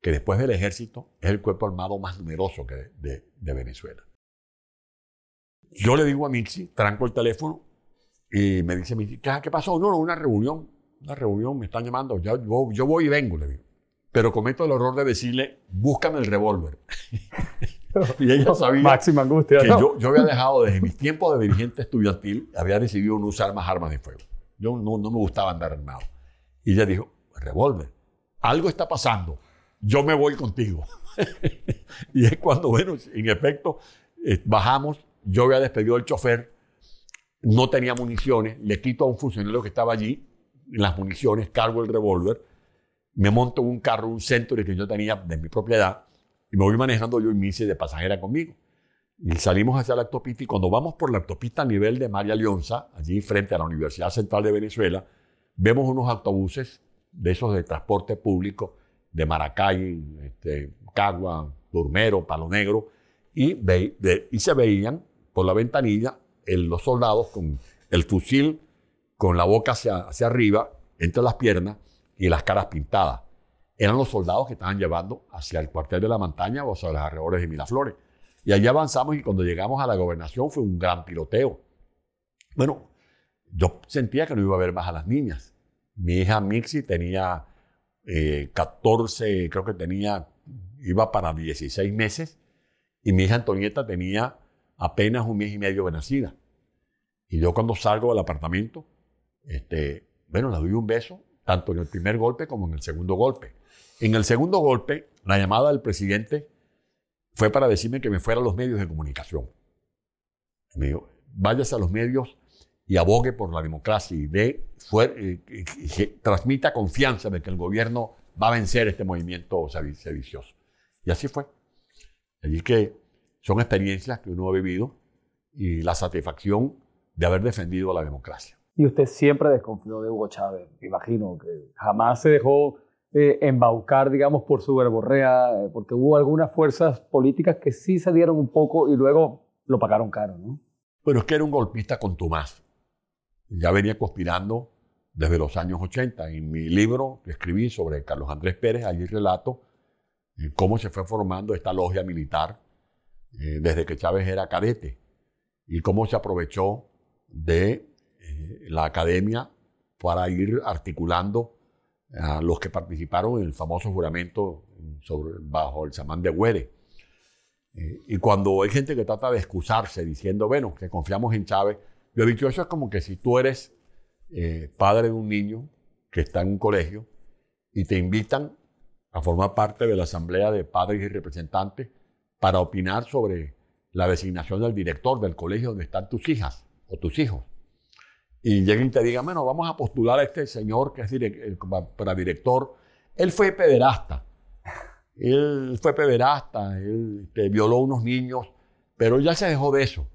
que después del ejército es el cuerpo armado más numeroso de, Venezuela. Yo le digo a Mixi, tranco el teléfono y me dice Mixi, ¿qué, pasó? No, no, una reunión, una reunión, me están llamando, yo, yo, voy y vengo, le digo. Pero cometo el error de decirle, búscame el revólver. y ella sabía Máxima angustia, que yo, yo había dejado desde mis tiempos de dirigente estudiantil, había decidido no usar más armas de fuego. Yo no, me gustaba andar armado. Y ella dijo, revólver, algo está pasando, yo me voy contigo. y es cuando, bueno, en efecto, eh, bajamos, yo había despedido al chofer, no tenía municiones, le quito a un funcionario que estaba allí las municiones, cargo el revólver me monto en un carro, un Century que yo tenía de mi propiedad, y me voy manejando yo y mi hice de pasajera conmigo. Y salimos hacia la autopista y cuando vamos por la autopista a nivel de María Leonza, allí frente a la Universidad Central de Venezuela, vemos unos autobuses de esos de transporte público de Maracay, este, Cagua, Turmero, Palo Negro, y, y se veían por la ventanilla los soldados con el fusil con la boca hacia, hacia arriba, entre las piernas y las caras pintadas. Eran los soldados que estaban llevando hacia el cuartel de la montaña o hacia los alrededores de Miraflores. Y allí avanzamos y cuando llegamos a la gobernación fue un gran tiroteo. Bueno, yo sentía que no iba a ver más a las niñas. Mi hija Mixi tenía 14, eh, creo que tenía, iba para 16 meses, y mi hija Antonieta tenía apenas un mes y medio de nacida. Y yo cuando salgo del apartamento, este, bueno, le doy un beso, tanto en el primer golpe como en el segundo golpe. En el segundo golpe, la llamada del presidente fue para decirme que me fuera a los medios de comunicación. Me dijo, váyase a los medios y abogue por la democracia y, de, fue, transmita confianza de que el gobierno va a vencer este movimiento sedicioso. Y así fue. Allí que son experiencias que uno ha vivido y la satisfacción de haber defendido a la democracia. Y usted siempre desconfió de Hugo Chávez, imagino, que jamás se dejó eh, embaucar, digamos, por su verborrea, eh, porque hubo algunas fuerzas políticas que sí se dieron un poco y luego lo pagaron caro, ¿no? Bueno, es que era un golpista con Tomás. Ya venía conspirando desde los años 80. En mi libro que escribí sobre Carlos Andrés Pérez, allí relato eh, cómo se fue formando esta logia militar desde que Chávez era cadete y cómo se aprovechó de la academia para ir articulando a los que participaron en el famoso juramento bajo el samán de Güere. Eh, y cuando hay gente que trata de excusarse diciendo, bueno, que confiamos en Chávez, yo he dicho, es como que si tú eres eh, padre de un niño que está en un colegio y te invitan a formar parte de la asamblea de padres y representantes para opinar sobre la designación del director del colegio donde están tus hijas o tus hijos y lleguen y te digan, bueno, vamos a postular a este señor que es para director. Él fue pederasta. Él fue pederasta, él te violó unos niños, pero ya se dejó de eso.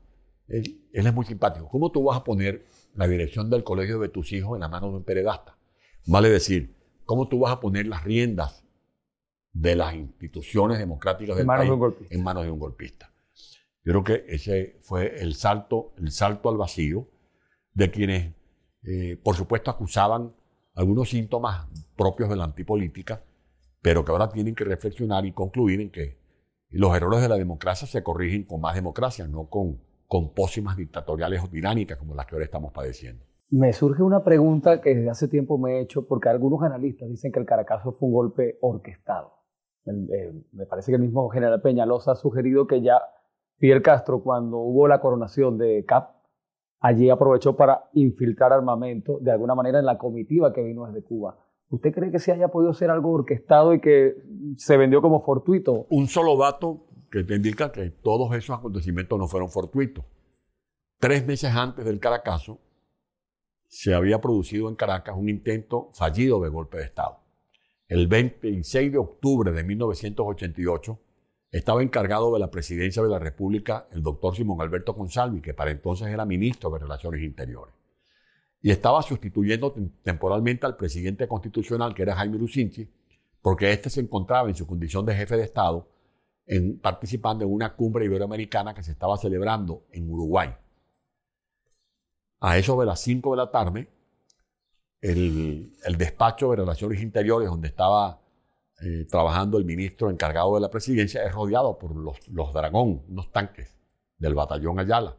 Él, es muy simpático. ¿Cómo tú vas a poner la dirección del colegio de tus hijos en la mano de un pederasta? Vale decir, ¿cómo tú vas a poner las riendas de las instituciones democráticas del país en manos de un golpista? Yo creo que ese fue el salto, el salto al vacío de quienes, eh, por supuesto, acusaban algunos síntomas propios de la antipolítica, pero que ahora tienen que reflexionar y concluir en que los errores de la democracia se corrigen con más democracia, no con, con pócimas dictatoriales o tiránicas como las que ahora estamos padeciendo. Me surge una pregunta que desde hace tiempo me he hecho, porque algunos analistas dicen que el Caracazo fue un golpe orquestado. Me parece que el mismo general Peñalosa ha sugerido que ya Fidel Castro, cuando hubo la coronación de Cap, allí aprovechó para infiltrar armamento de alguna manera en la comitiva que vino desde Cuba. ¿Usted cree que se haya podido ser algo orquestado y que se vendió como fortuito? Un solo dato que te indica que todos esos acontecimientos no fueron fortuitos. Tres meses antes del Caracazo, se había producido en Caracas un intento fallido de golpe de Estado. El 26 de octubre de 1988, estaba encargado de la presidencia de la República el doctor Simón Alberto Consalvi, que para entonces era ministro de Relaciones Interiores. Y estaba sustituyendo temporalmente al presidente constitucional, que era Jaime Lucinchi, porque éste se encontraba en su condición de jefe de Estado en, participando en una cumbre iberoamericana que se estaba celebrando en Uruguay. A eso de las 5 de la tarde, el, el despacho de Relaciones Interiores, donde estaba eh, trabajando el ministro encargado de la presidencia, es rodeado por los, los Dragón, unos tanques del batallón Ayala.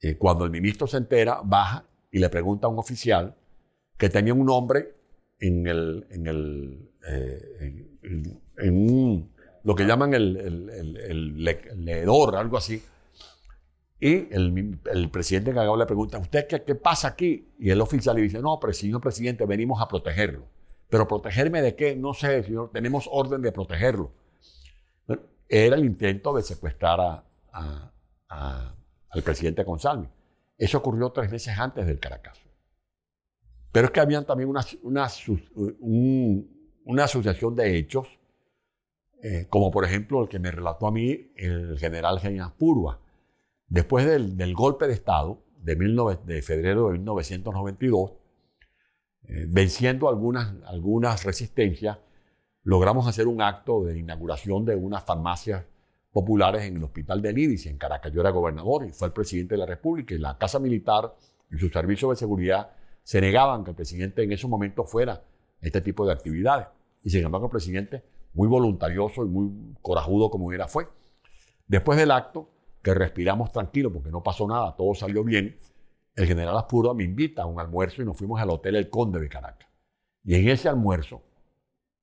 Eh, cuando el ministro se entera, baja y le pregunta a un oficial que tenía un nombre en el, en el eh, en, lo que llaman el, el, leedor, algo así. Y el, el presidente encargado le pregunta, ¿usted qué, qué, pasa aquí? Y el oficial le dice, no, señor presidente, venimos a protegerlo. Pero protegerme de qué, no sé, señor, tenemos orden de protegerlo. era el intento de secuestrar al presidente González. Eso ocurrió tres meses antes del Caracazo. Pero es que habían también una, asociación de hechos, eh, como por ejemplo el que me relató a mí el general Genias Purua. Después del, del, golpe de Estado de, de febrero de 1992, eh, venciendo algunas, algunas resistencias, logramos hacer un acto de inauguración de unas farmacias populares en el hospital de Lidis, en Caracas. Yo era gobernador y fue el presidente de la República y la Casa Militar y su servicio de seguridad se negaban que el presidente en esos momentos fuera este tipo de actividades. Y sin embargo el presidente, muy voluntarioso y muy corajudo como era, fue. Después del acto, que respiramos tranquilo porque no pasó nada, todo salió bien, el general Aspuro me invita a un almuerzo y nos fuimos al Hotel El Conde de Caracas. Y en ese almuerzo,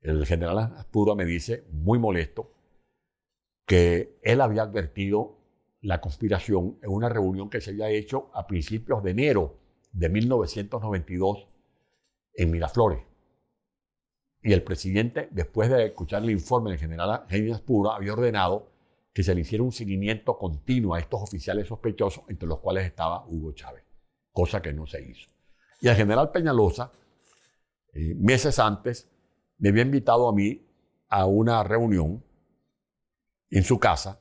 el general Aspuro me dice, muy molesto, que él había advertido la conspiración en una reunión que se había hecho a principios de enero de 1992 en Miraflores. Y el presidente, después de escuchar el informe del general Jaime Pura, había ordenado que se le hiciera un seguimiento continuo a estos oficiales sospechosos, entre los cuales estaba Hugo Chávez, cosa que no se hizo. Y el general Peñalosa, eh, meses antes, me había invitado a mí a una reunión en su casa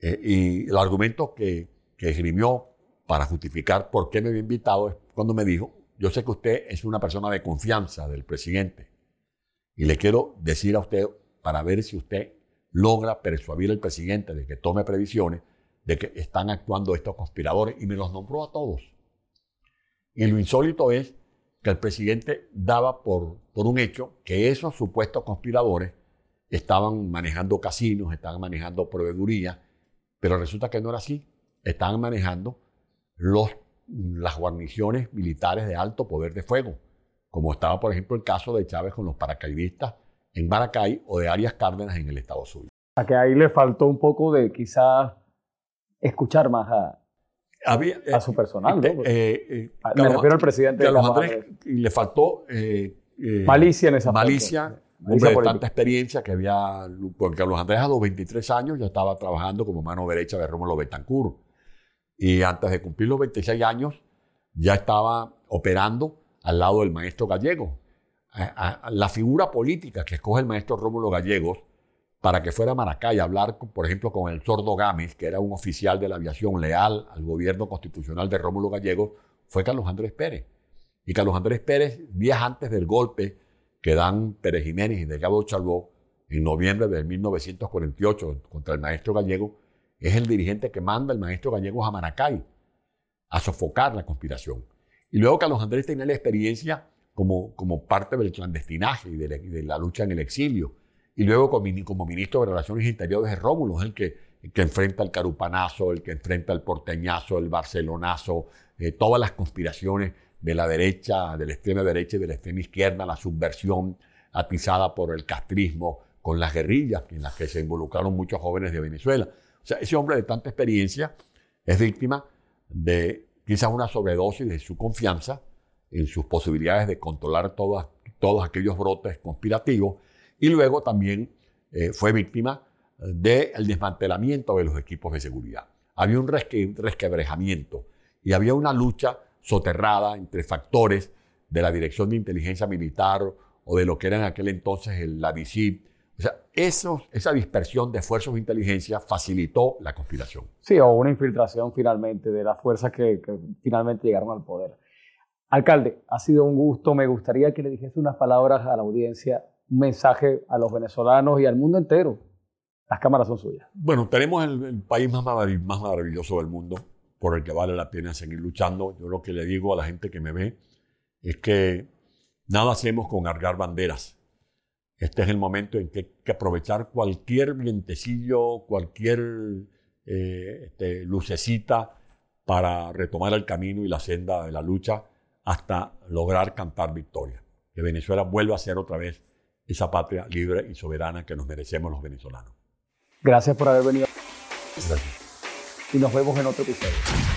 eh, y el argumento que, que esgrimió para justificar por qué me había invitado es cuando me dijo, yo sé que usted es una persona de confianza del presidente y le quiero decir a usted para ver si usted logra persuadir al presidente de que tome previsiones de que están actuando estos conspiradores y me los nombró a todos. Y lo insólito es que el presidente daba por, por un hecho que esos supuestos conspiradores estaban manejando casinos, estaban manejando proveeduría, pero resulta que no era así. Estaban manejando las guarniciones militares de alto poder de fuego, como estaba, por ejemplo, el caso de Chávez con los paracaidistas en Maracay o de Arias Cárdenas en el Estado Sur. A que ahí le faltó un poco de quizás escuchar más a, a su personal. ¿no? Eh, eh, Me refiero al presidente Carlos Andrés, le faltó eh, malicia en esa Malicia hombre de tanta experiencia que había, porque Carlos Andrés a los 23 años ya estaba trabajando como mano derecha de Rómulo Betancourt. Y antes de cumplir los 26 años ya estaba operando al lado del maestro Gallego. La figura política que escoge el maestro Rómulo Gallegos para que fuera a Maracay a hablar, por ejemplo, con el sordo Gámez, que era un oficial de la aviación leal al gobierno constitucional de Rómulo Gallegos, fue Carlos Andrés Pérez. Y Carlos Andrés Pérez, días antes del golpe que dan Pérez Jiménez y Delgado Chalbó en noviembre de 1948 contra el maestro gallego, es el dirigente que manda el maestro gallego a Maracay a sofocar la conspiración. Y luego Carlos Andrés tenía la experiencia como, como parte del clandestinaje y de, la, lucha en el exilio. Y luego como, ministro de Relaciones Interiores de Rómulo, es el que, que enfrenta el carupanazo, el que enfrenta el porteñazo, el barcelonazo, eh, todas las conspiraciones de la derecha, de la extrema derecha y de la extrema izquierda, la subversión atizada por el castrismo con las guerrillas en las que se involucraron muchos jóvenes de Venezuela. O sea, ese hombre de tanta experiencia es víctima de quizás una sobredosis de su confianza en sus posibilidades de controlar todas, todos aquellos brotes conspirativos y luego también eh, fue víctima del desmantelamiento de los equipos de seguridad. Había un resquebrejamiento y había una lucha soterrada entre factores de la Dirección de Inteligencia Militar o de lo que era en aquel entonces el, la. O sea, esa dispersión de fuerzas de inteligencia facilitó la conspiración. Sí, o una infiltración finalmente de las fuerzas que, finalmente llegaron al poder. Alcalde, ha sido un gusto. Me gustaría que le dijese unas palabras a la audiencia, un mensaje a los venezolanos y al mundo entero. Las cámaras son suyas. Bueno, tenemos el, país más, más maravilloso del mundo por el que vale la pena seguir luchando. Yo lo que le digo a la gente que me ve es que nada hacemos con cargar banderas. Este es el momento en que hay que aprovechar cualquier vientecillo, cualquier eh, este, lucecita para retomar el camino y la senda de la lucha hasta lograr cantar victoria. Que Venezuela vuelva a ser otra vez esa patria libre y soberana que nos merecemos los venezolanos. Gracias por haber venido. Gracias y nos vemos en otro episodio.